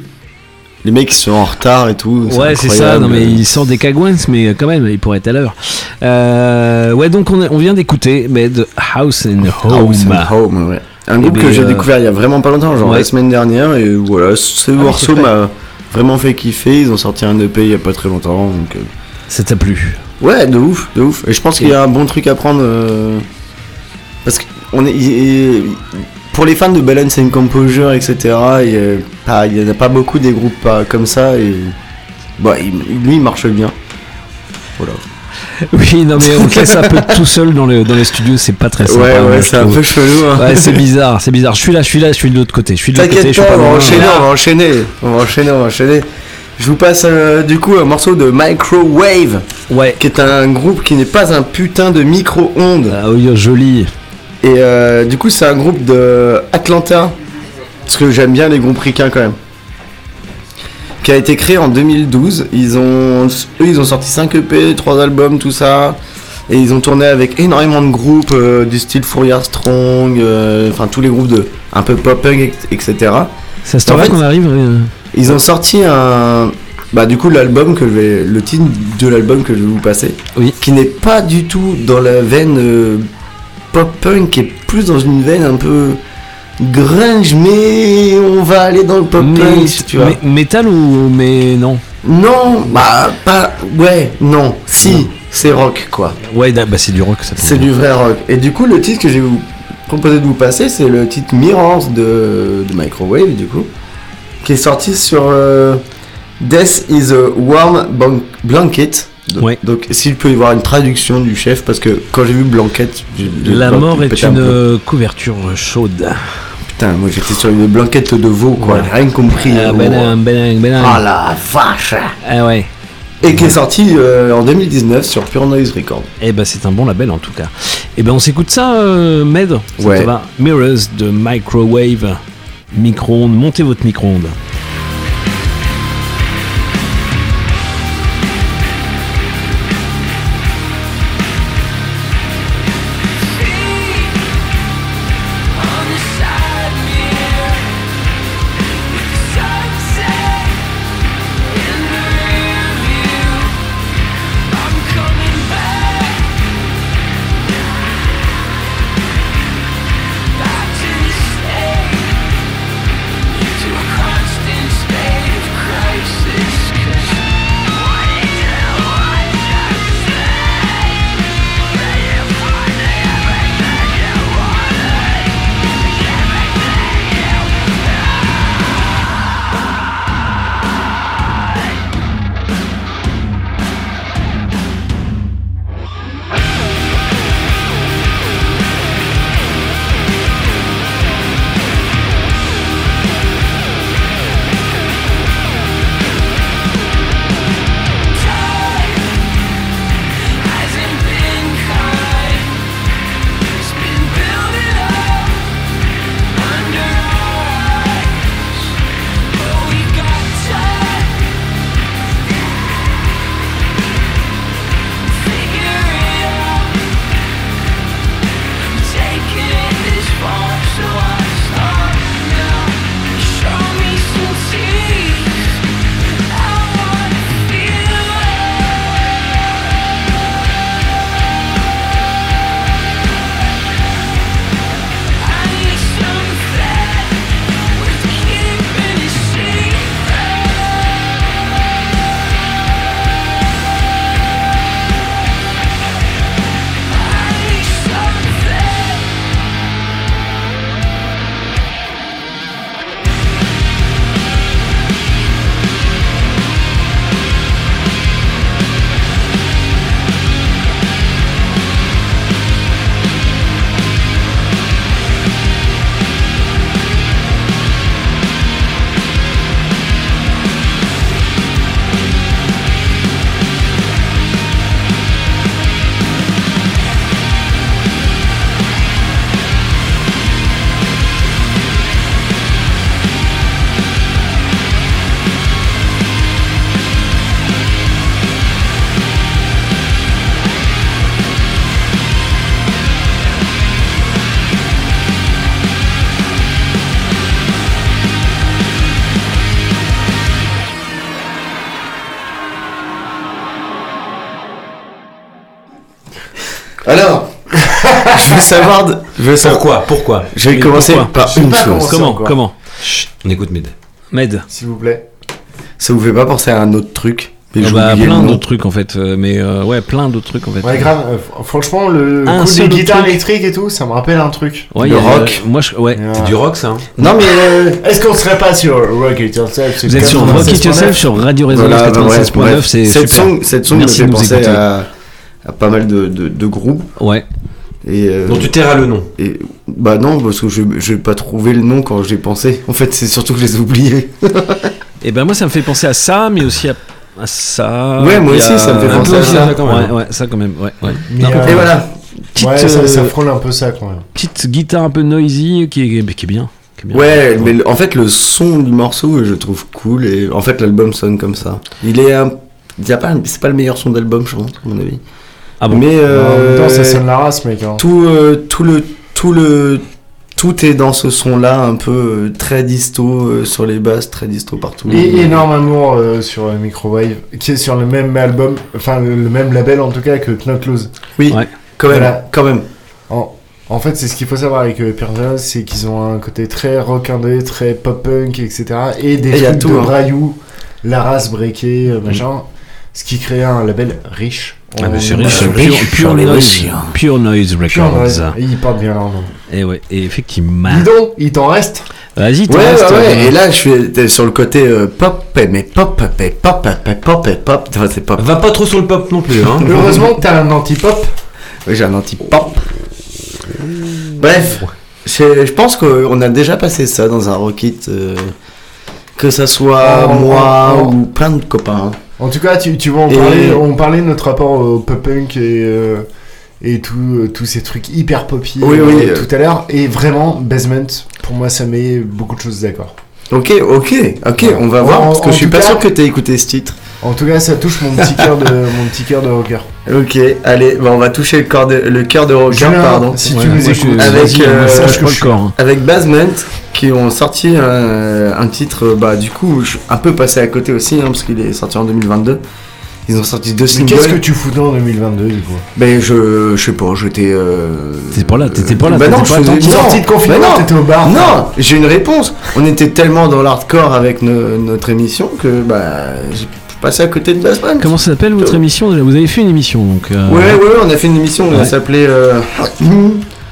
Les mecs ils sont en retard et tout. Ouais, c'est ça. Non, mais il sort des cagouins, mais quand même, il pourrait être à l'heure. Euh, ouais, donc on, on vient d'écouter Med House and Home. House and Home, ouais. Un groupe Eh que ben, j'ai euh, découvert il y a vraiment pas longtemps, genre ouais. la semaine dernière, et voilà, ce Ah morceau m'a vraiment fait kiffer. Ils ont sorti un EP il y a pas très longtemps, donc. euh, Ça t'a plu? Ouais, de ouf, de ouf. Et je pense qu'il y a un bon truc à prendre. euh, Parce que on est, pour les fans de Balance and Composure, etc., il y a pas- il y en a pas beaucoup des groupes comme ça. Et bah, lui, il marche bien. Voilà. Oui, non, mais on te laisse un peu tout seul dans le, dans les studios, c'est pas très sympa. Ouais, ouais, je c'est un peu chelou, hein. Ouais, c'est bizarre, c'est bizarre. Je suis là, je suis là, je suis de l'autre côté. Je suis de l'autre côté, je T'inquiète suis pas, pas on va enchaîner, on va enchaîner, on va enchaîner, on va enchaîner. Je vous passe euh, du coup un morceau de Microwave, ouais. qui est un groupe qui n'est pas un putain de micro-ondes. Ah oui, joli. Et euh, du coup, c'est un groupe de Atlanta, parce que j'aime bien les groupes ricains quand même. Qui a été créé en 2012. Ils ont, eux, ils ont sorti 5 EP, 3 albums, tout ça. Et ils ont tourné avec énormément de groupes euh, du style Fourier Strong, euh, enfin tous les groupes de un peu pop-punk, etc. C'est à ce En fait, qu'on arrive. euh, Ils ont sorti un. Bah, du coup, l'album que je vais. Le titre de l'album que je vais vous passer. Oui. Qui n'est pas du tout dans la veine euh, pop-punk, qui est plus dans une veine un peu. Grunge, mais on va aller dans le pop-punk, mais- si tu vois. métal ou mais non? Non, bah, pas. Ouais, non, si, Non. c'est rock, quoi. Ouais, bah c'est du rock ça. C'est du vrai rock. Et du coup, le titre que je vais vous proposer de vous passer, c'est le titre Mirrors de, de Microwave, du coup, qui est sorti sur euh, Death is a Warm Blanket. Donc, Ouais. donc, s'il peut y avoir une traduction du chef, parce que quand j'ai vu Blanket, j'ai- j'ai La mort est un une couverture chaude. Putain, moi j'étais sur une blanquette de veau, quoi, Ouais. rien compris. Ah, Oh. benang, benang, benang. Ah la vache Ah ouais. Et qui est sorti euh, en 2019 sur Pure Noise Records. Eh ben c'est un bon label en tout cas. Eh ben on s'écoute ça, euh, Med. Ça Ouais. va Mirrors de Microwave. Micro-ondes. Montez votre micro-ondes. Savoir. de- Je veux savoir. Pourquoi Pourquoi? Je vais Mais commencer pourquoi? par une chose. comment- Comment? Comment? On écoute Med. Med. S'il vous plaît. Ça vous fait pas penser à un autre truc? Mais Ah bah, plein d'autres trucs en fait, euh, mais euh, ouais, plein d'autres trucs en fait. Ouais, grave. euh, fr- franchement, le Un coup des guitares truc. électriques et tout, ça me rappelle un truc. Ouais, Le il y a, rock. euh, moi, je, ouais. C'est du rock ça hein? Non, mais. euh, Est-ce qu'on serait pas sur Rock It Yourself? Vous êtes sur Rock It 96.9? Yourself sur Radio Résonance voilà, bah, 96.9, ouais, bref. c'est cette super. song, cette song Merci me de fait nous penser à, à pas mal de, de, de groupes. Ouais. Et, euh, Donc tu tairas le nom. et, bah non, parce que je j'ai pas trouvé le nom quand j'ai pensé. En fait, c'est surtout que je les ai oubliés. Et ben moi, ça me fait penser à ça, mais aussi à, à ça. Ouais, moi aussi, a- ça me fait un penser à ça, quand même. Ouais, ouais, ça quand même. Ouais, ouais. Mais, Non, euh, Et voilà. petite, ouais, ça, ça euh, frôle un peu ça quand même. petite guitare un peu noisy qui est, qui est bien. qui est bien. Ouais, mais en fait, le son du morceau, je trouve cool. Et en fait, l'album sonne comme ça. Il est un. pas- C'est pas le meilleur son d'album, je pense, à mon avis. Ah bon Mais En même euh, temps, ça sonne la race, mec. hein. tout, euh, tout le, tout le, tout est dans ce son-là, un peu euh, très disto euh, sur les basses, très disto partout. Et énorme amour euh, sur euh, Microwave, qui est sur le même album, enfin le, le même label en tout cas que Knock Loose. Oui, Ouais. quand même, Voilà. quand même. En, en fait, c'est ce qu'il faut savoir avec euh, Jam, c'est qu'ils ont un côté très rock indé, très pop punk, etc. Et des Et y a trucs tout, de hein. braillou, la race breakée, euh, machin. Ce qui crée un label riche. Ah, mais c'est En- riche, pure, pure noise, pure noise pure records. noise. Et ils portent bien leur nom. Et ouais, et effectivement. Dis donc, il t'en reste Vas-y, t'en Ouais, restes, ouais, ouais. euh, Et là, je suis sur le côté euh, pop, mais pop, mais pop, mais pop, pop. Enfin, c'est pop. Va pas trop sur le pop non plus hein. Heureusement que t'as un anti-pop. Oui, j'ai un anti-pop. Bref, je pense qu'on a déjà passé ça dans un Rocket. euh, que ça soit Oh, moi oh, oh. ou plein de copains. hein. En tout cas, tu, tu vas en Et- parler. On parlait de notre rapport au pop punk et, euh, et tout, euh, tous ces trucs hyper poppy Oui, euh, oui, euh. tout à l'heure. Et vraiment, Basement, pour moi, ça met beaucoup de choses d'accord. Ok, ok, ok, Ouais. on va voir. Parce que en je suis pas cas- sûr que t'aies écouté ce titre. En tout cas, ça touche mon petit cœur de mon petit cœur de rocker. Ok, allez, bah on va toucher le, corps de, le cœur de Roger, Julien, pardon. si ouais, tu nous écoutes, avec, euh, hein. Avec Basement, qui ont sorti un, un titre, bah du coup, je suis un peu passé à côté aussi, hein, parce qu'il est sorti en 2022. Ils ont sorti deux Mais singles. qu'est-ce que tu foutais en 2022 du coup? Ben je, je sais pas, j'étais. Euh... T'étais pas là, t'étais pas là, Bah t'étais non, pas je faisais non, Sortie de confinement, t'étais au bar. Non, j'ai une réponse. On était tellement dans l'hardcore avec no- notre émission que bah j'ai passé à côté de Basement. Comment ça s'appelle votre émission déjà? Vous avez fait une émission donc. euh, Ouais, ouais, on a fait une émission, Ouais. s'appelait. euh,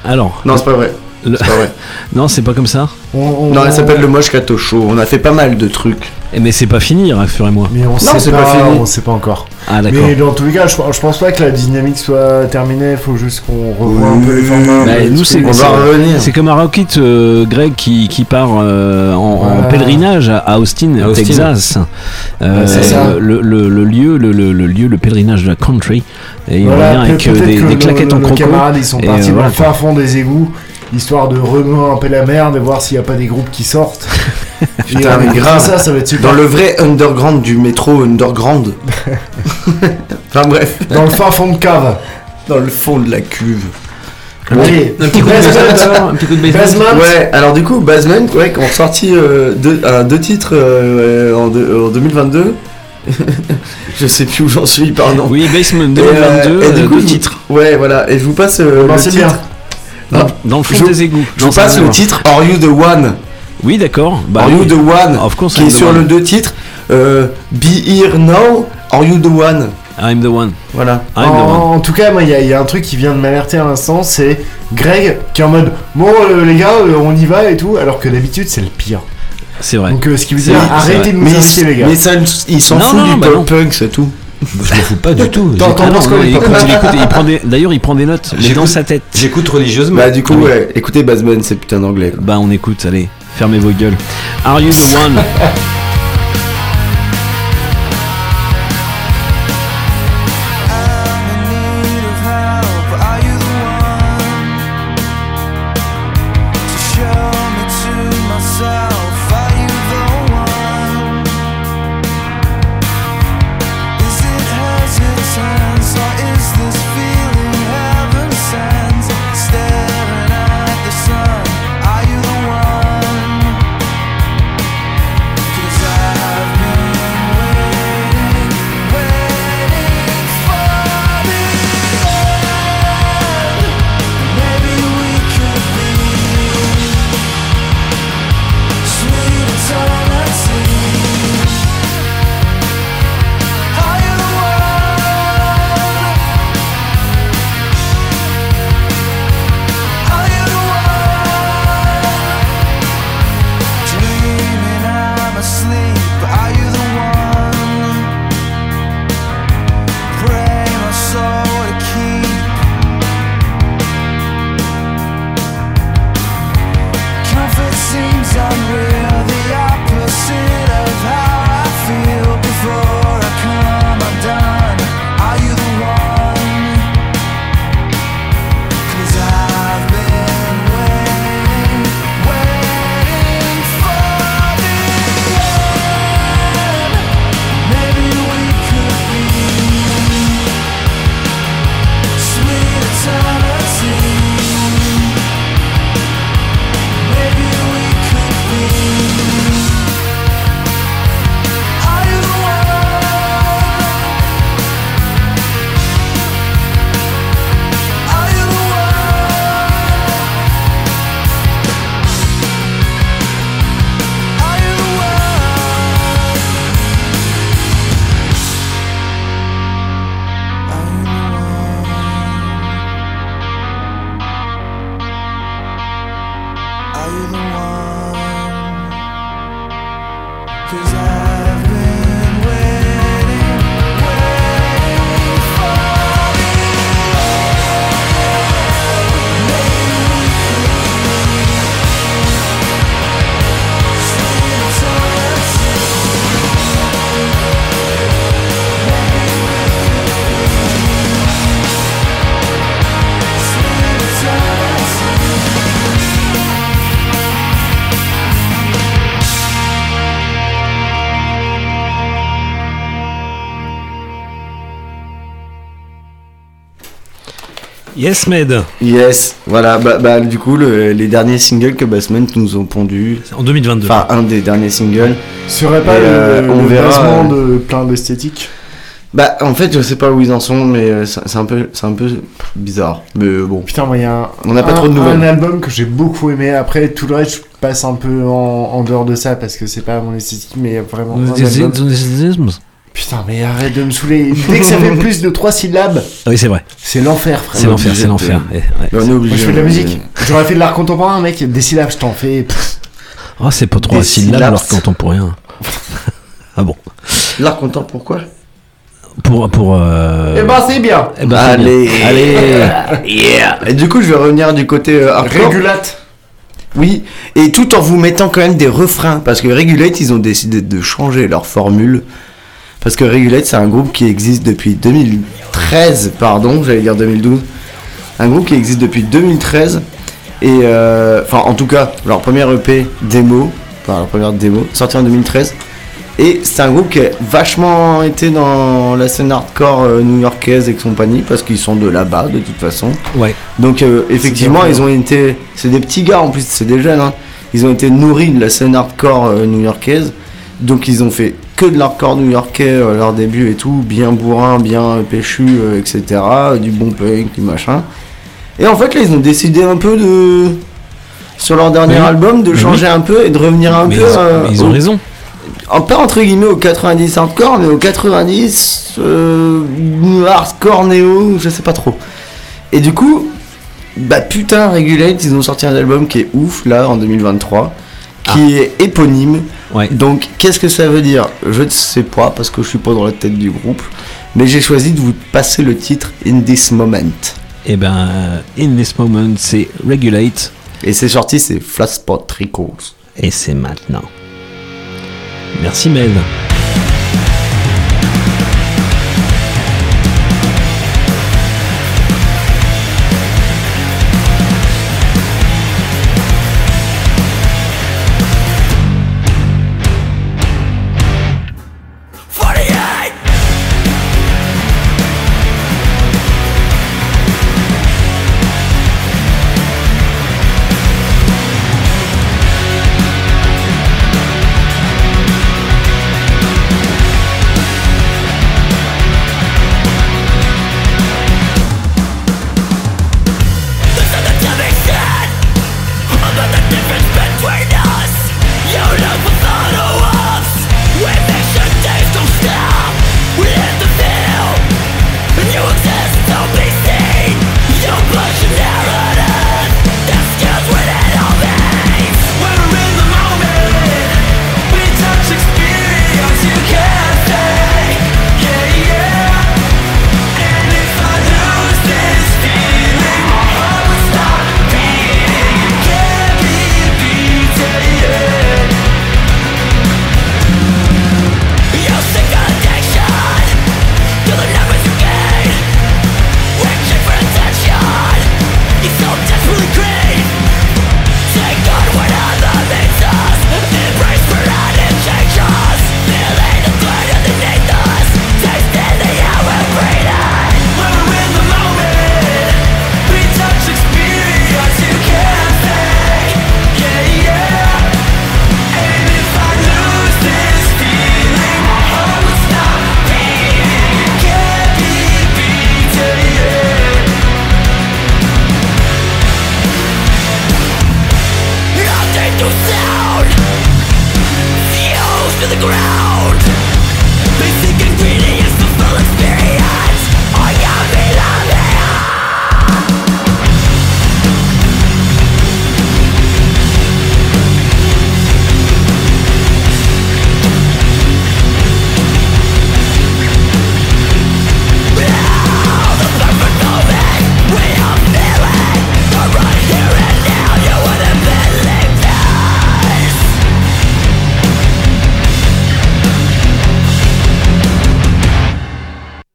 Alors. Non, c'est pas vrai. Le- C'est pas vrai. Non, c'est pas comme ça. On- on- Non, elle s'appelle le Moche Show. On a fait pas mal de trucs. Eh, Mais c'est pas fini, rassurez-moi. Mais on sait c'est pas, pas fini. on sait pas encore. Ah d'accord. Mais dans tous les cas, je, je pense pas que la dynamique soit terminée. Faut juste qu'on revoie un peu les formats. Bah, nous, c'est- On va revenir. C'est comme un Rocket euh, Greg qui, qui part euh, en, pèlerinage à- Austin, À Austin. Texas. Euh, c'est ça. Le, le- le lieu, le, le- le lieu, le pèlerinage de la country. Et il Voilà, revient avec des, que des claquettes nos- en nos croco. camarades, ils sont Et, partis dans le fin fond des égouts, histoire de remuer un peu la merde et voir s'il n'y a pas des groupes qui sortent. Et Putain, on mais grave. Ça, ça va être super. Dans le vrai underground du métro underground. enfin bref, Dans le fin fond de cave. dans le fond de la cuve. Allez, Un petit coup de Basement, basement, alors, un petit coup de basement. Basement. Ouais, alors du coup, Basement, ouais, qui ont sorti euh, deux, deux titres euh, en, deux- en 2022. je sais plus où j'en suis, pardon. Oui, Basement Et, euh, 2022, et du euh, coup, deux titres. Ouais, voilà, et je vous passe euh, Non, le titre. bien. Dans le fond je- des égouts. Je passe le titre Are You the One. Oui, d'accord. Bah, Are You oui. the One Of course, Qui I'm est sur one. le deux titres euh, Be Here Now, Are You the One I'm the one. Voilà. I'm the one. En, en tout cas, moi, il y, a- il y a un truc qui vient de m'alerter à l'instant, c'est Greg qui est en mode Bon, euh, les gars, euh, on y va et tout, alors que d'habitude, c'est le pire. C'est vrai. Donc, euh, ce qui veut C'est dire, arrêtez de nous inciter, les gars. mais ça, il s'en Non, fout non, du bah pop punk, c'est tout. Je me fous pas du tout. D'ailleurs, il prend des notes, mais J'écoute. dans sa tête. J'écoute religieusement. Bah, du coup, ouais, écoutez Bassman, c'est putain d'anglais. Bah, on écoute, allez, fermez vos gueules. Are you the one? Yes, Med. Yes, voilà, bah, bah, du coup, le- les derniers singles que Basement nous ont pondus. En 2022. Enfin, un des derniers singles. Serait pas le, euh, le on verra, basement euh, de plein d'esthétiques? Bah, en fait, je sais pas où ils en sont, mais euh, c'est un peu, c'est un peu bizarre. Mais bon. Putain, moi, il y a un, On n'a pas un- trop de nouvelles. un album que j'ai beaucoup aimé. Après, tout le reste, je passe un peu en, en dehors de ça parce que c'est pas mon esthétique, mais vraiment. un album- Putain, mais arrête de me saouler. Dès que ça fait plus de 3 syllabes, Oui, c'est vrai. c'est l'enfer, frère. C'est l'enfer, c'est l'enfer. Eh, je fais de la musique. J'aurais fait de l'art contemporain, mec. Des syllabes, je t'en fais. pff. Oh, c'est pas trois Des syllabes syllabes. pour rien. ah bon. L'art content, pourquoi Pour. pour euh... Eh ben, c'est bien. eh ben, bien. Allez, Allez. yeah. Et du coup, je vais revenir du côté euh. Régulate. Oui, et tout en vous mettant quand même des refrains, parce que Regulate, ils ont décidé de changer leur formule. Parce que Regulate, c'est un groupe qui existe depuis 2013, pardon, j'allais dire 2012. Un groupe qui existe depuis 2013. Et, euh, enfin, en tout cas, leur première EP démo, enfin, leur première démo, sortie en 2013. Et c'est un groupe qui a vachement été dans la scène hardcore euh, new-yorkaise et compagnie, parce qu'ils sont de là-bas, de toute façon. Ouais. Donc euh, effectivement, ils ont été, c'est des petits gars en plus, c'est des jeunes. hein. Ils ont été nourris de la scène hardcore new-yorkaise. Donc ils ont fait que de l'hardcore new-yorkais euh, à leur début et tout, bien bourrin, bien péchu, euh, etc. Du bon punk, du machin. Et en fait là, ils ont décidé un peu de, sur leur dernier Oui. album, de changer un peu et de revenir un Mais peu. ils, euh, ils ont au- raison. en- pas entre guillemets au 90 hardcore, mais au 90 euh, hardcore néo, je sais pas trop. Et du coup, bah putain, Regulate, ils ont sorti un album qui est ouf là en 2023, qui est éponyme. Ouais. Donc qu'est-ce que ça veut dire? Je ne sais pas parce que je suis pas dans la tête du groupe, mais j'ai choisi de vous passer le titre In This Moment. Et ben, in this moment, c'est regulate. Et c'est sorti, c'est Flatspot Records. Et c'est maintenant. Merci Med.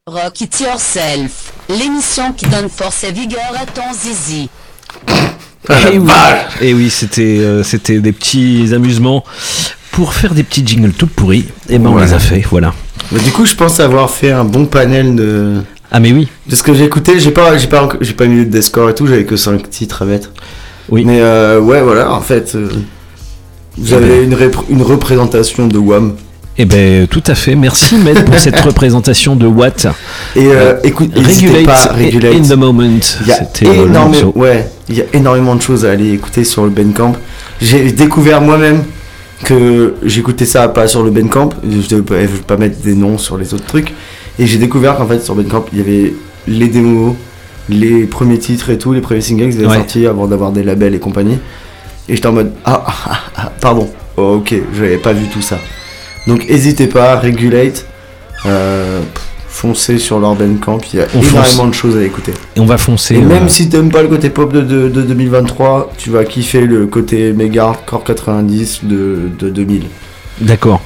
Rock It Yourself, l'émission qui donne force et vigueur à ton zizi. Et oui, et oui c'était euh, c'était des petits amusements pour faire des petits jingles tout pourris. Et ben on les a fait, voilà. Mais du coup, je pense avoir fait un bon panel de. Ah mais oui. De ce que j'ai écouté, j'ai pas, j'ai pas, j'ai pas mis des scores et tout, j'avais que 5 titres à mettre. Oui. Mais euh, ouais, voilà, en fait, euh, vous Eh avez ben. une, une représentation de Wham. Et ben tout à fait. Merci Maître pour cette représentation de Watt. Et euh, écoute, n'hésitez Regulate, pas, Regulate. in the moment. Il y a C'était euh, énormément, ouais, il y a énormément de choses à aller écouter sur le Bandcamp. J'ai découvert moi-même que j'écoutais ça pas sur le Bandcamp. Je ne vais pas mettre des noms sur les autres trucs. Et j'ai découvert qu'en fait sur Bandcamp il y avait les démos, les premiers titres et tout, les premiers singles qui étaient Ouais. sortis avant d'avoir des labels et compagnie. Et j'étais en mode ah, ah, ah, ah, pardon, Oh, ok, je n'avais pas vu tout ça. Donc n'hésitez pas, Regulate. Euh, foncez sur leur Bandcamp, il y a On fonce. énormément de choses à écouter. Et on va foncer. Et euh, même si t'aimes pas le côté pop de, de, de 2023, tu vas kiffer le côté méga hardcore 90 de, de 2000. D'accord.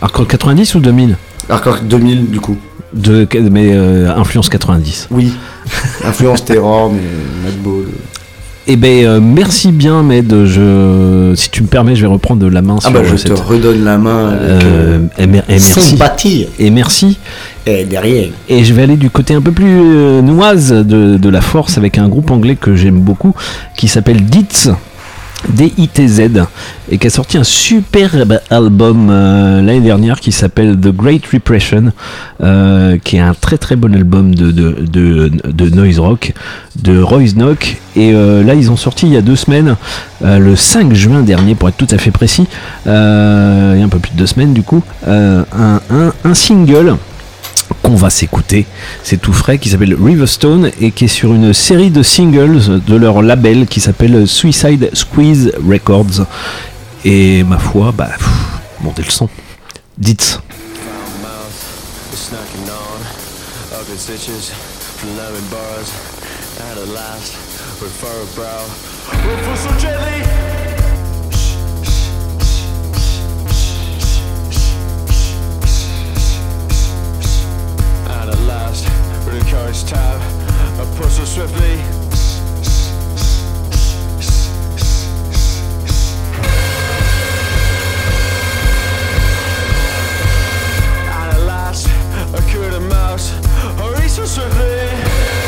Hardcore 90 ou 2000 Hardcore 2000 du coup. de, Mais euh, influence 90. Oui. Influence Terror, mais Madball. Eh ben euh, merci bien Med. Je, si tu me permets, je vais reprendre la main Ah sur bah je cette. te redonne la main avec Euh, et, mer- et merci. sympathie. Et merci. Et derrière. Et je vais aller du côté un peu plus euh, noise de, de la force avec un groupe anglais que j'aime beaucoup qui s'appelle Ditz. D-I-T-Z et qui a sorti un superbe album euh, l'année dernière qui s'appelle The Great Repression euh, qui est un très très bon album de, noise rock de Royce Knock et euh, là ils ont sorti il y a deux semaines le 5 juin dernier pour être tout à fait précis il y a un peu plus de deux semaines du coup un single qu'on va s'écouter. C'est tout frais, qui s'appelle Riverstone et qui est sur une série de singles de leur label qui s'appelle Suicide Squeeze Records. Et ma foi, bah, montez le son. Dites. With a courage tab I pull so swiftly And at last, I cured a mouse. I so swiftly.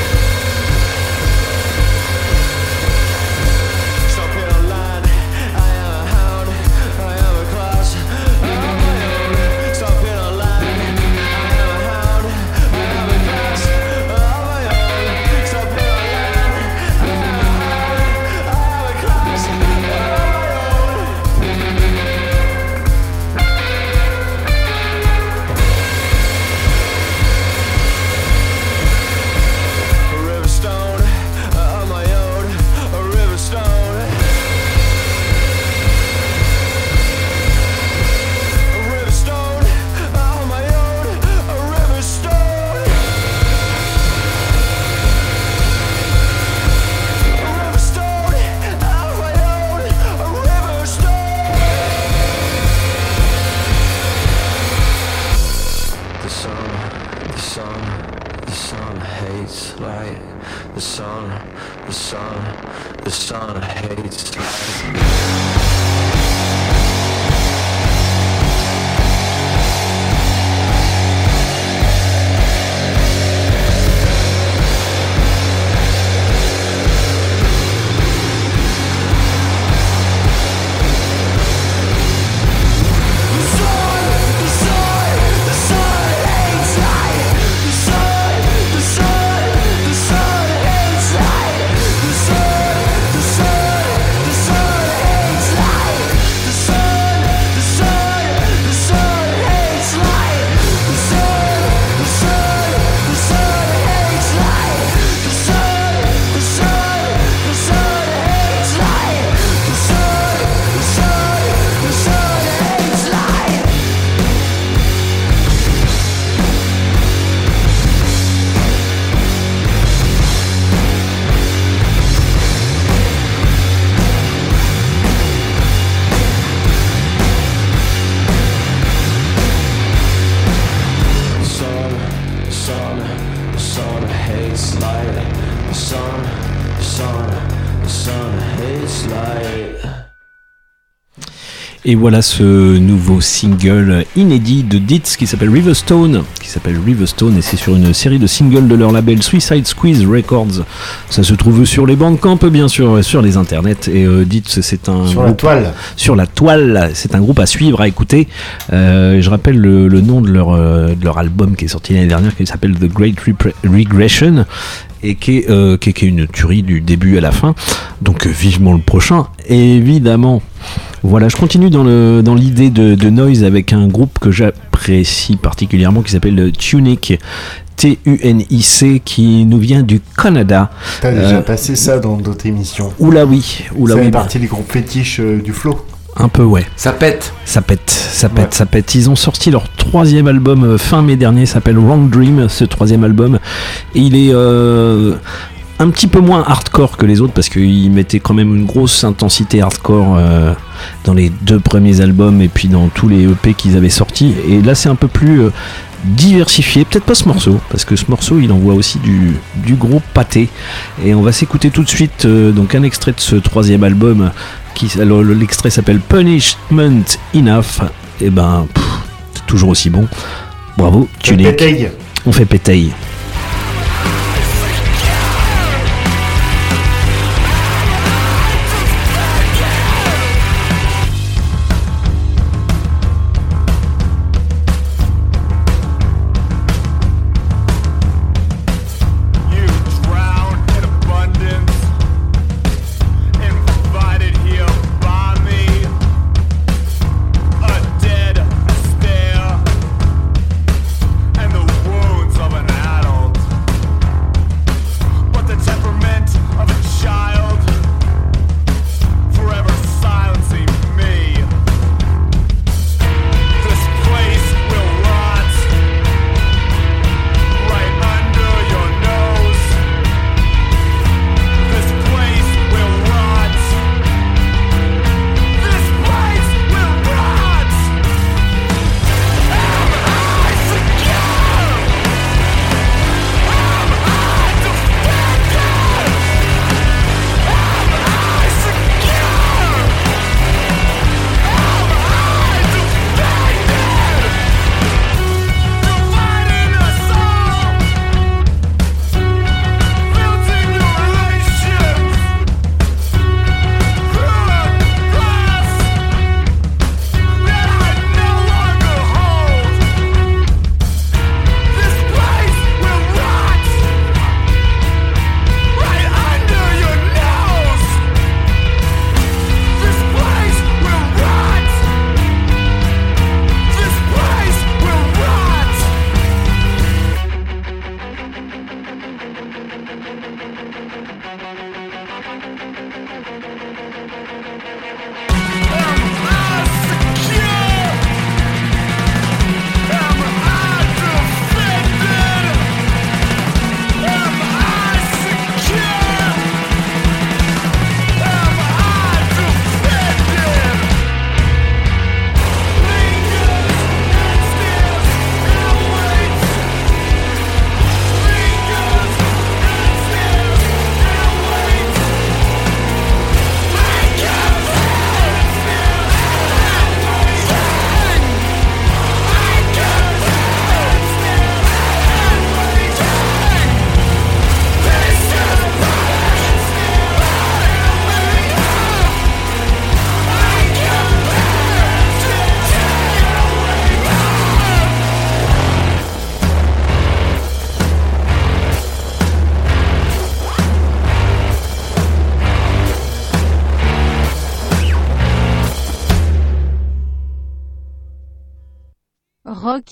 Et voilà ce nouveau single inédit de Ditz qui s'appelle Riverstone, qui s'appelle Riverstone et c'est sur une série de singles de leur label Suicide Squeeze Records. Ça se trouve sur les bandcamp bien sûr, sur les internets et euh, Ditz c'est un Sur la groupe- toile. sur la toile, c'est un groupe à suivre, à écouter. Euh, je rappelle le, le nom de leur, euh, de leur album qui est sorti l'année dernière qui s'appelle The Great Repre- Regression et qui est, euh, qui est- qui est une tuerie du début à la fin. Donc euh, vivement le prochain, évidemment. Voilà, je continue dans le dans l'idée de, de noise avec un groupe que j'apprécie particulièrement qui s'appelle le Tunic. T-U-N-I-C qui nous vient du Canada. T'as déjà Euh, passé ça dans d'autres émissions. Oula oui, oula ça oui. fait partie des groupes fétiches euh, du flow. Un peu ouais. Ça pète. Ça pète, ça pète, ça pète. Ils ont sorti leur troisième album euh, fin mai dernier, s'appelle Wrong Dream, ce troisième album. Et il est euh, un petit peu moins hardcore que les autres parce qu'ils mettaient quand même une grosse intensité hardcore euh, dans les deux premiers albums et puis dans tous les EP qu'ils avaient sortis. Et là, c'est un peu plus euh, diversifié. Peut-être pas ce morceau, parce que ce morceau, il envoie aussi du, du gros pâté. Et on va s'écouter tout de suite euh, donc un extrait de ce troisième album. Qui, alors, le- l'extrait s'appelle Punishment Enough. Et ben, pff, c'est toujours aussi bon. Bravo, Tunic. pétaille. On fait pétaille.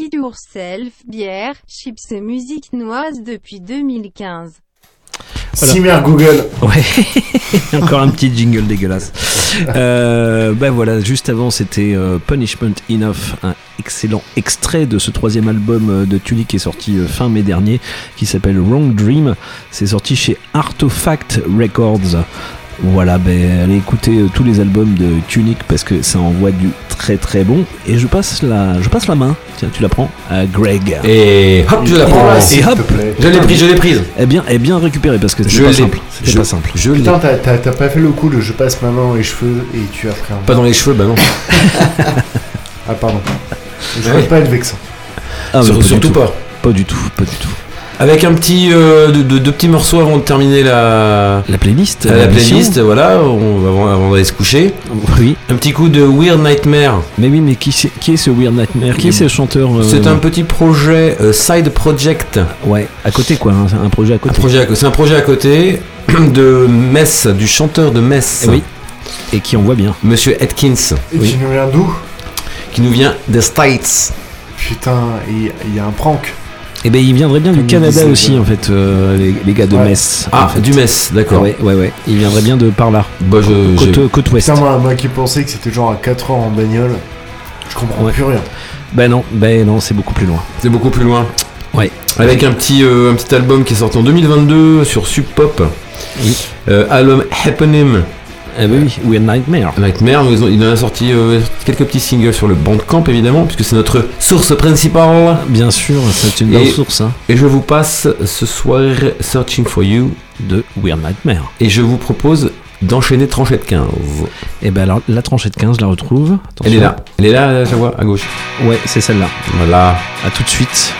It Yourself, bière, chips et musique noise depuis 2015. Voilà. Cimer Google. Ouais, encore un petit jingle dégueulasse. Euh, ben voilà, juste avant c'était euh, Punishment Enough, un excellent extrait de ce troisième album euh, de Tunic qui est sorti euh, fin mai dernier, qui s'appelle Wrong Dream. C'est sorti chez Artifact Records. Voilà, ben allez écouter euh, tous les albums de Tunic parce que ça envoie du très très bon. Et je passe la, je passe la main. Tiens, tu la prends à Greg. Et hop, je la prends. Et S'il hop. te plaît. Je l'ai prise, je l'ai prise. Eh bien, eh bien récupéré parce que c'était pas simple. C'était je- pas simple. Je. Putain, t'as- pas fait le coup de je passe ma main dans les cheveux et tu as pris un. Pas dans les cheveux, bah non. Ah, pardon. Je Ouais. veux pas être vexant. Ah, Sur- du surtout tout. pas. Pas du tout, pas du tout. Avec un petit, euh, de, de- deux petits morceaux avant de terminer la, La playlist. la playlist, voilà, on, avant, avant d'aller se coucher. Oui. Un petit coup de Weird Nightmare. Mais oui, mais qui, c'est- qui est ce Weird Nightmare? Qui est ce chanteur euh, C'est un petit projet euh, side project. Ouais, à côté quoi, hein, c'est un projet à Un côté. projet à- C'est un projet à côté de Metz, du chanteur de Metz. Eh oui. Et qui envoie bien. Monsieur Atkins, Et Oui. tu nous viens d'où? Qui nous vient des States. Putain, il il y a un prank. Et ben il viendrait bien du Canada aussi en fait, euh, les, les gars de Ouais. Metz. Ah, en fait. du Metz, d'accord. Ouais, ouais, ouais. Il viendrait bien de par là. Bah, je, Côte, côte ouest. Putain, moi, moi qui pensais que c'était genre à 4 heures en bagnole, je comprends Ouais. plus rien. Ben non, ben non, c'est beaucoup plus loin. c'est beaucoup plus loin. Ouais. Avec un petit, euh, un petit album qui est sorti en 2022 sur Sub Pop. Oui. Euh, album Happening Eh ben oui, Weird Nightmare. Nightmare. Ils ont- il en a sorti euh, quelques petits singles sur le Bandcamp évidemment, puisque c'est notre source principale. Bien sûr, c'est une bonne source hein, Et je vous passe ce soir Searching for You. de Weird Nightmare. Et je vous propose d'enchaîner tranchette 15. Et ben alors, la tranchette 15, je la retrouve. Elle est là. Elle est là, je la vois, à gauche. Ouais, c'est celle-là. Voilà. À tout de suite.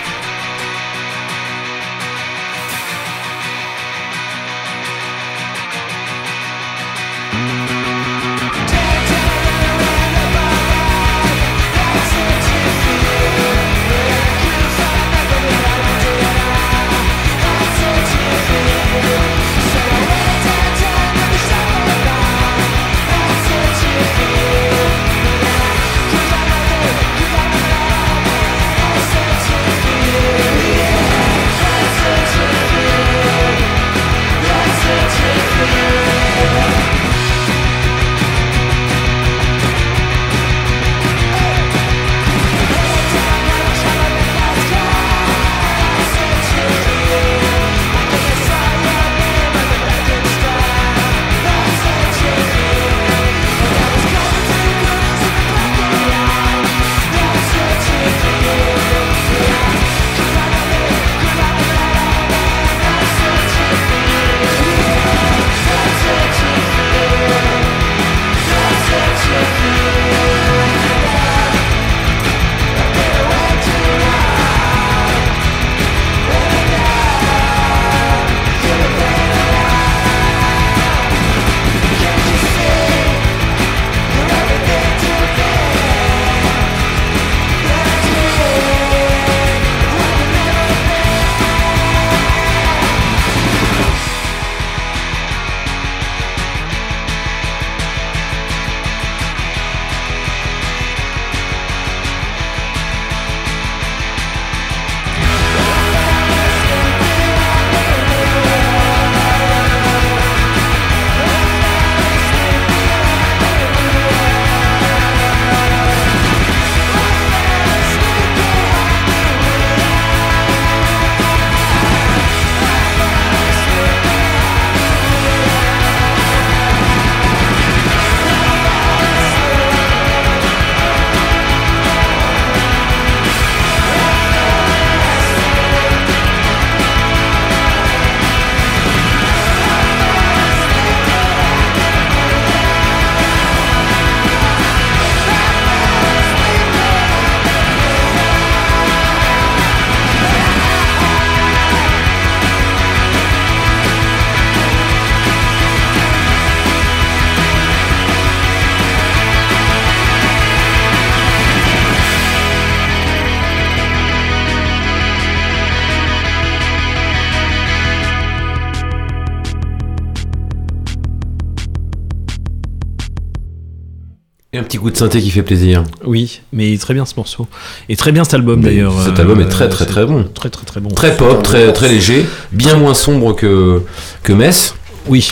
Petit coup de synthé qui fait plaisir. Oui, mais très bien ce morceau. Et très bien cet album d'ailleurs. cet euh, album est très, très, c'est très bon. Très très très bon. Très pop, très, très léger, bien moins sombre que, que Metz. Oui.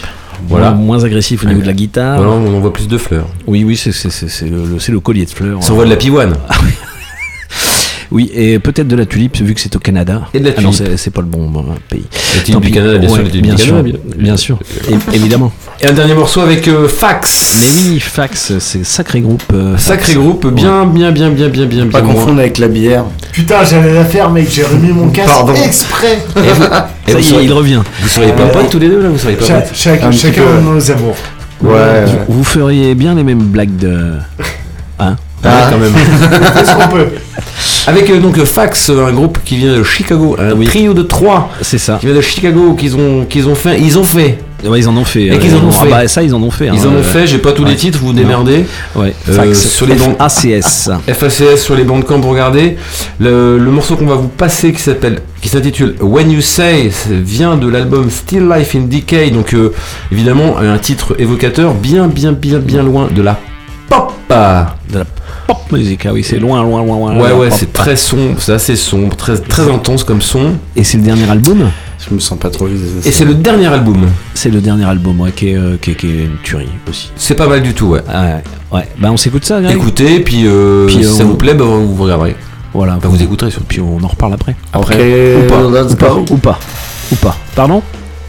Voilà. Moins, moins agressif au niveau de la guitare. Voilà, on en voit plus de fleurs. Oui, oui, c'est c'est- c'est- c'est le, le- c'est le collier de fleurs. Ça envoie de la pivoine. Oui, et peut-être de la tulipe vu que c'est au Canada. Et de la Ah non, tulipe. c'est c'est pas le bon, bon pays. La tulipe Tant du pis. Canada, bien sûr, Ouais, la tulipe bien du sûr, Canada, bien- bien sûr, É- évidemment. Et un dernier morceau avec euh, Fax. Mais oui, Fax, c'est sacré groupe. euh, Sacré groupe, bien, bien, bien, bien, bien, bien, Pas bien. confondre avec la bière. Putain, j'allais la faire, mec, j'ai remis mon casque Pardon. exprès. Et vous, et Ça vous y est, seriez- il revient. Vous seriez pas Euh, potes tous les deux là Vous seriez pas potes chacun ouais. nos amours. Ouais. Vous feriez bien les mêmes blagues de. Hein? Ah, quand même. Est-ce qu'on peut Avec euh, donc euh, Fax, euh, un groupe qui vient de Chicago, un Oui. trio de trois C'est ça. qui vient de Chicago, qu'ils ont, qu'ils ont fait, ils ont fait, Ouais, ils en ont fait. Et qu'ils en ont ah fait. bah, ça, ils en ont fait. ils hein, en ont euh, fait. J'ai pas tous les titres, vous vous démerdez. Ouais. Euh, Fax. sur les bandes- ACS. FACS sur les bandes camp, vous regardez. Le, le morceau qu'on va vous passer qui s'appelle, qui s'intitule When You Say vient de l'album Still Life in Decay. Donc euh, évidemment un titre évocateur bien, bien, bien, bien loin de la pop. Ah. De la pop music. Ah oui, c'est loin, loin, loin, loin. Ouais, loin, ouais, pop. c'est très sombre, c'est assez sombre, très, très intense comme son. Et c'est le dernier album Je me sens pas trop. Et c'est le dernier album. C'est le dernier album, ouais, qui est, euh, qui est- qui est une tuerie aussi. C'est pas mal du tout, ouais. Ah, ouais, ouais. Bah, on s'écoute ça, Greg Écoutez, puis, euh, Puis, si euh, ça on- vous plaît, bah, vous regarderez. Voilà. Enfin, vous écouterez surtout. Puis on en reparle après. Ok, Ou pas, let's Ou pas, go. ou pas. Ou pas. Pardon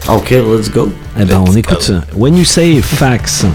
Ok, let's go. Eh ben, on écoute When You Say Fax.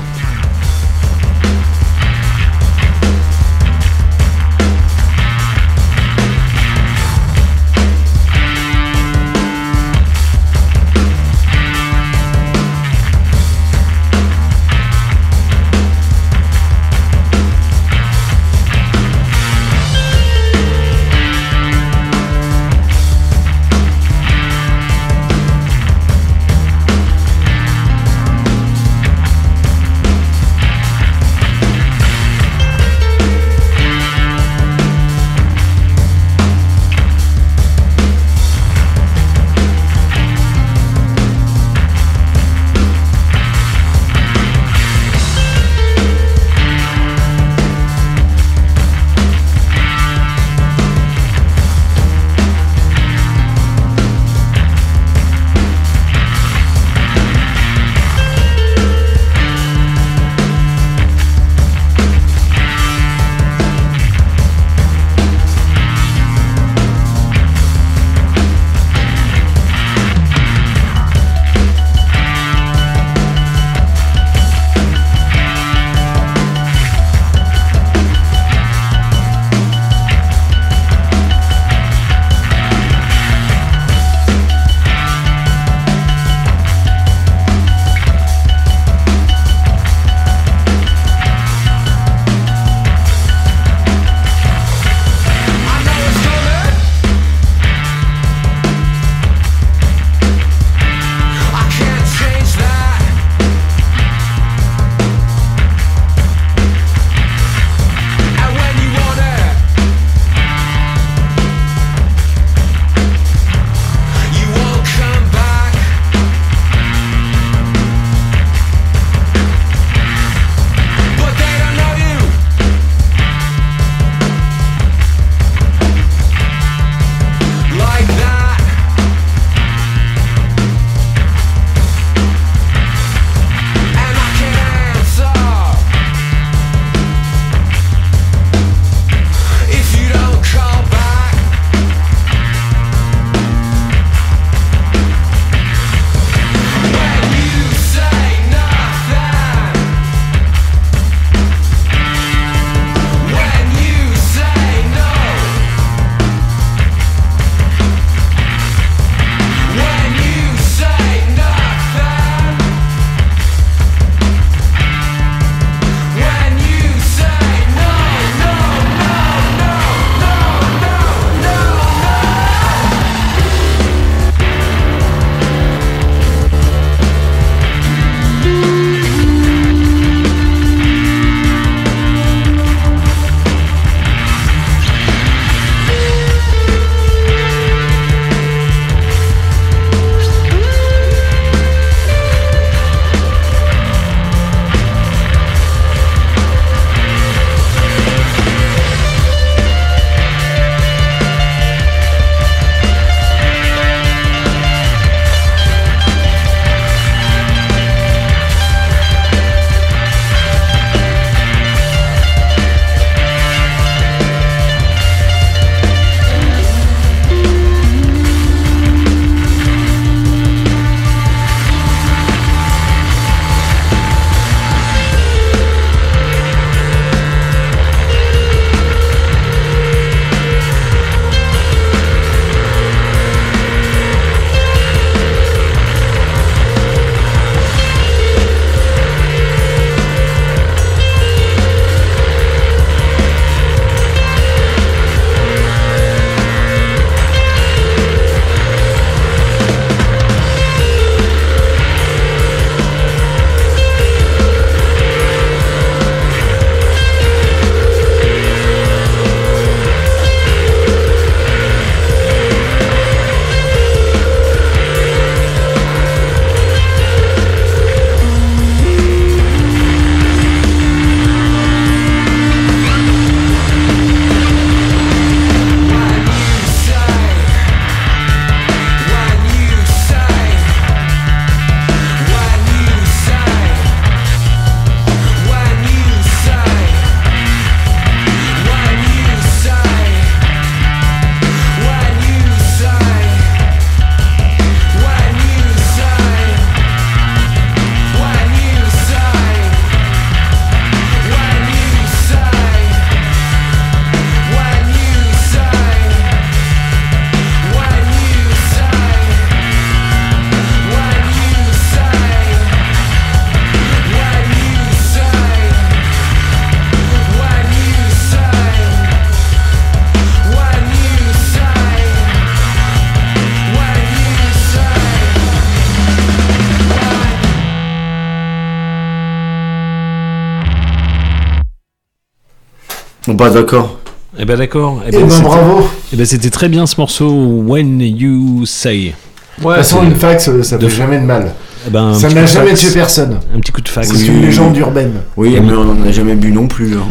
D'accord. Eh ben d'accord. Eh ben, c'était- bravo. Eh ben c'était très bien ce morceau When You Say. De toute façon, une fax, euh, ça De- fait jamais de mal. Eh ben, ça n'a jamais tué personne. Un petit coup de fax. C'est une légende urbaine. Oui, mais on n'en a jamais bu non plus. hein.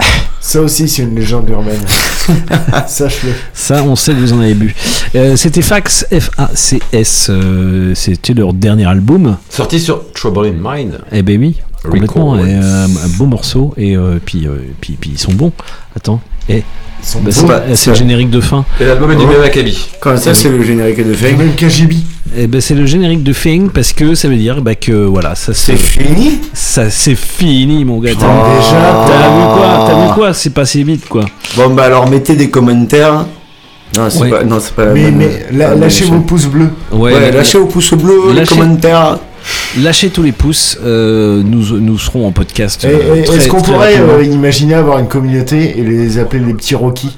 Ça aussi, c'est une légende urbaine. Sache-le. Ça, on sait que vous en avez bu. Euh, c'était Fax, F-A-C-S. euh, c'était leur dernier album. Sorti sur Trouble in Mind. Eh ben oui, complètement. Et, euh, un beau morceau. Et euh, puis, euh, puis, puis ils sont bons. Attends. Et bah, c'est, Bah, le générique de fin. Et l'album est du Oh. même acabit. Comme ça, c'est le générique de Fake. Même Kajibi. Eh ben, c'est le générique de Fing parce que ça veut dire bah, que voilà, ça C'est fini? Ça c'est fini mon gars. T'as, déjà, t'as vu quoi? T'as vu quoi? C'est passé vite quoi. Bon, bah alors mettez des commentaires. Non, c'est Ouais. pas, non, c'est pas la Mais, mais la- lâchez vos pouces bleus. Ouais, lâchez au pouce bleu, les commentaires. Lâchez tous les pouces. euh, nous, nous serons en podcast. Et- euh, et- très- Est-ce qu'on très pourrait euh, imaginer avoir une communauté et les appeler les petits Rocky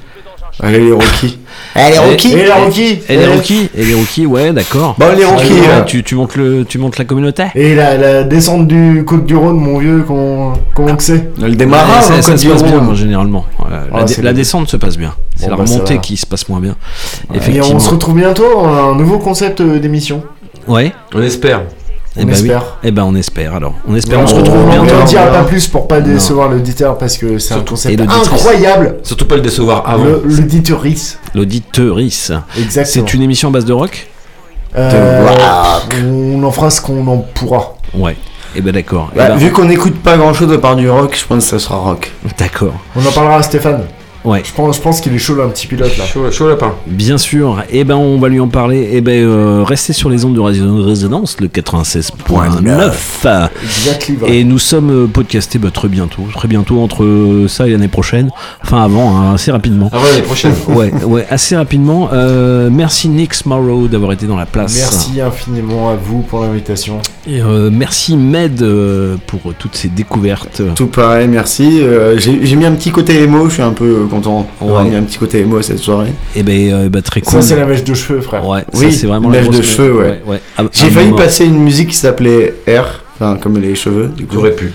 Allez, les Rockies. Allez, Eh, Rockies Et les Rocky Et les rookies, et les rookies, ouais, d'accord. Bon, les Rockies. Ouais, hein. tu, tu montes le, tu montes la communauté. Et la, la descente du Côte du Rhône, mon vieux, comment, comment que c'est Le démarrage, ça, ça Côte se passe bien généralement. Ah, la, dé- c'est la bien. descente se passe bien. C'est Bon, la bah, remontée va. qui se passe moins bien. Et Effectivement. on se retrouve bientôt, un nouveau concept d'émission. Ouais. On espère. Eh On ben oui. espère. Eh ben on espère alors. On espère. on, on se retrouve on bientôt. n'en dira pas plus pour pas décevoir l'auditeur parce que c'est un concept incroyable. Surtout pas le décevoir avant. L'auditeurice. L'auditeurice. Exactement. C'est une émission à base de rock. Euh, rock. on en fera ce qu'on en pourra. Ouais. Eh ben d'accord. Eh Bah, ben, vu qu'on n'écoute pas grand chose à part du rock, je pense que ça sera rock. D'accord. On en parlera à Stéphane. Ouais. Je pense, je pense qu'il est chaud là, un petit pilote là. Chaud, chaud lapin. Bien sûr. Eh ben on va lui en parler. Eh ben euh, restez sur les ondes de Radio Résonance, le 96.9. Exactly. vrai. Et nous sommes euh, podcastés bah, très bientôt, très bientôt entre euh, ça et l'année prochaine. Enfin avant, hein, assez rapidement. Avant l'année prochaine. Ouais, ouais, assez rapidement. Euh, merci Nix Morrow d'avoir été dans la place. Merci infiniment à vous pour l'invitation. Et euh, merci Med euh, pour toutes ces découvertes. Tout pareil, merci. Euh, J'ai j'ai mis un petit côté émo, je suis un peu euh, content d'avoir Ouais. mis un petit côté émo à cette soirée. Et ben, euh, bah, très cool. Ça, c'est la mèche de cheveux, frère. Ouais, Oui, c'est vraiment mèche la grosse de cheveux, ouais. ouais, ouais. À- à J'ai un failli moment. passer une musique qui s'appelait R, enfin comme les cheveux, du coup. J'aurais pu.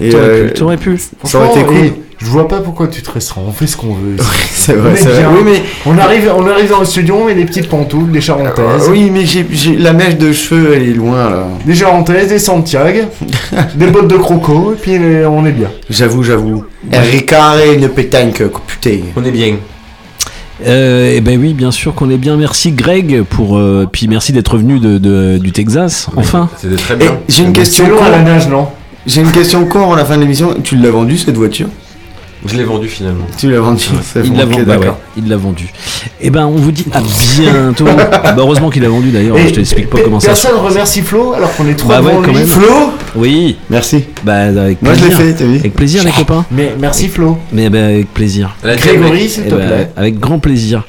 Et, T'aurais euh, pu, t'aurais pu. Ça aurait été cool. Je vois pas pourquoi tu te restreins. On fait ce qu'on veut. C'est On vrai, est c'est vrai. bien. Oui, mais, On arrive, on arrive dans le studio, on met des petites pantoufles, des charentaises. euh, oui, mais j'ai j'ai- la mèche de cheveux, elle est loin là. Des charentaises, des Santiago, des bottes de croco, et puis euh, on est bien. J'avoue, j'avoue. Ricard et une pétanque, putain. On est bien. Euh, et ben oui, bien sûr qu'on est bien. Merci Greg pour euh, puis merci d'être venu de, de- du Texas. Enfin. C'était très Et bien. j'ai une question C'est long con. à la nage, non? J'ai une question con avant la fin de l'émission. Tu l'as vendue cette voiture? Je l'ai vendu finalement. Tu l'as vendue. c'est Il l'a vendu. bah ouais, il l'a vendu. Et ben on vous dit à bientôt. bah, heureusement qu'il a vendu d'ailleurs. Je t'explique pas comment ça. se Personne remercie Flo alors qu'on est trois Bah ouais, quand même. Flo Oui. Merci. Bah avec Moi je plaisir. l'ai fait, t'as vu Avec plaisir les copains. Mais merci Flo. Mais ben avec plaisir. Grégory, s'il Eh te ben, plaît. avec grand plaisir.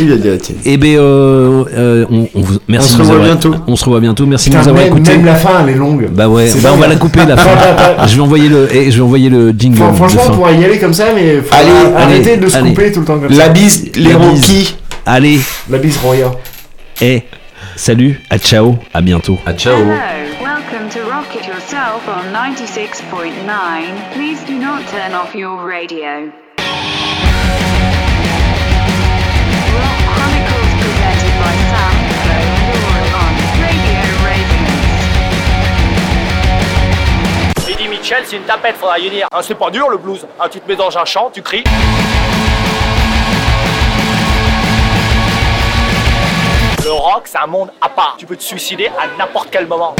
Il a dit la tienne. Et ben euh, euh, on, on vous merci On se revoit bientôt. On se revoit bientôt. Merci de nous avoir écoutés. même la fin, elle est longue. Bah ouais, bah on va la couper la fin. je vais envoyer le, et je vais envoyer le jingle. Franchement, on pourrait y aller comme ça, mais faut Allez, arrêter allez, de se allez. couper tout le temps comme La ça. bise, les. Rockies. Allez, La bise Roya. et salut, à ciao, à bientôt. Ah ciao. Hello, welcome to Rocket Yourself on 96.9. Please do not turn off your radio. Mitchell, c'est une tapette, faudra y dire. Hein, c'est pas dur le blues. Hein, tu te mets dans un champ, tu cries. Le rock, c'est un monde à part. Tu peux te suicider à n'importe quel moment.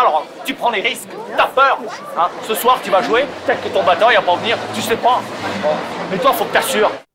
Rock. Tu prends les risques, t'as peur. Hein. Ce soir, tu vas jouer, peut-être que ton batteur il va pas venir, tu sais pas. Mais toi, faut que t'assures.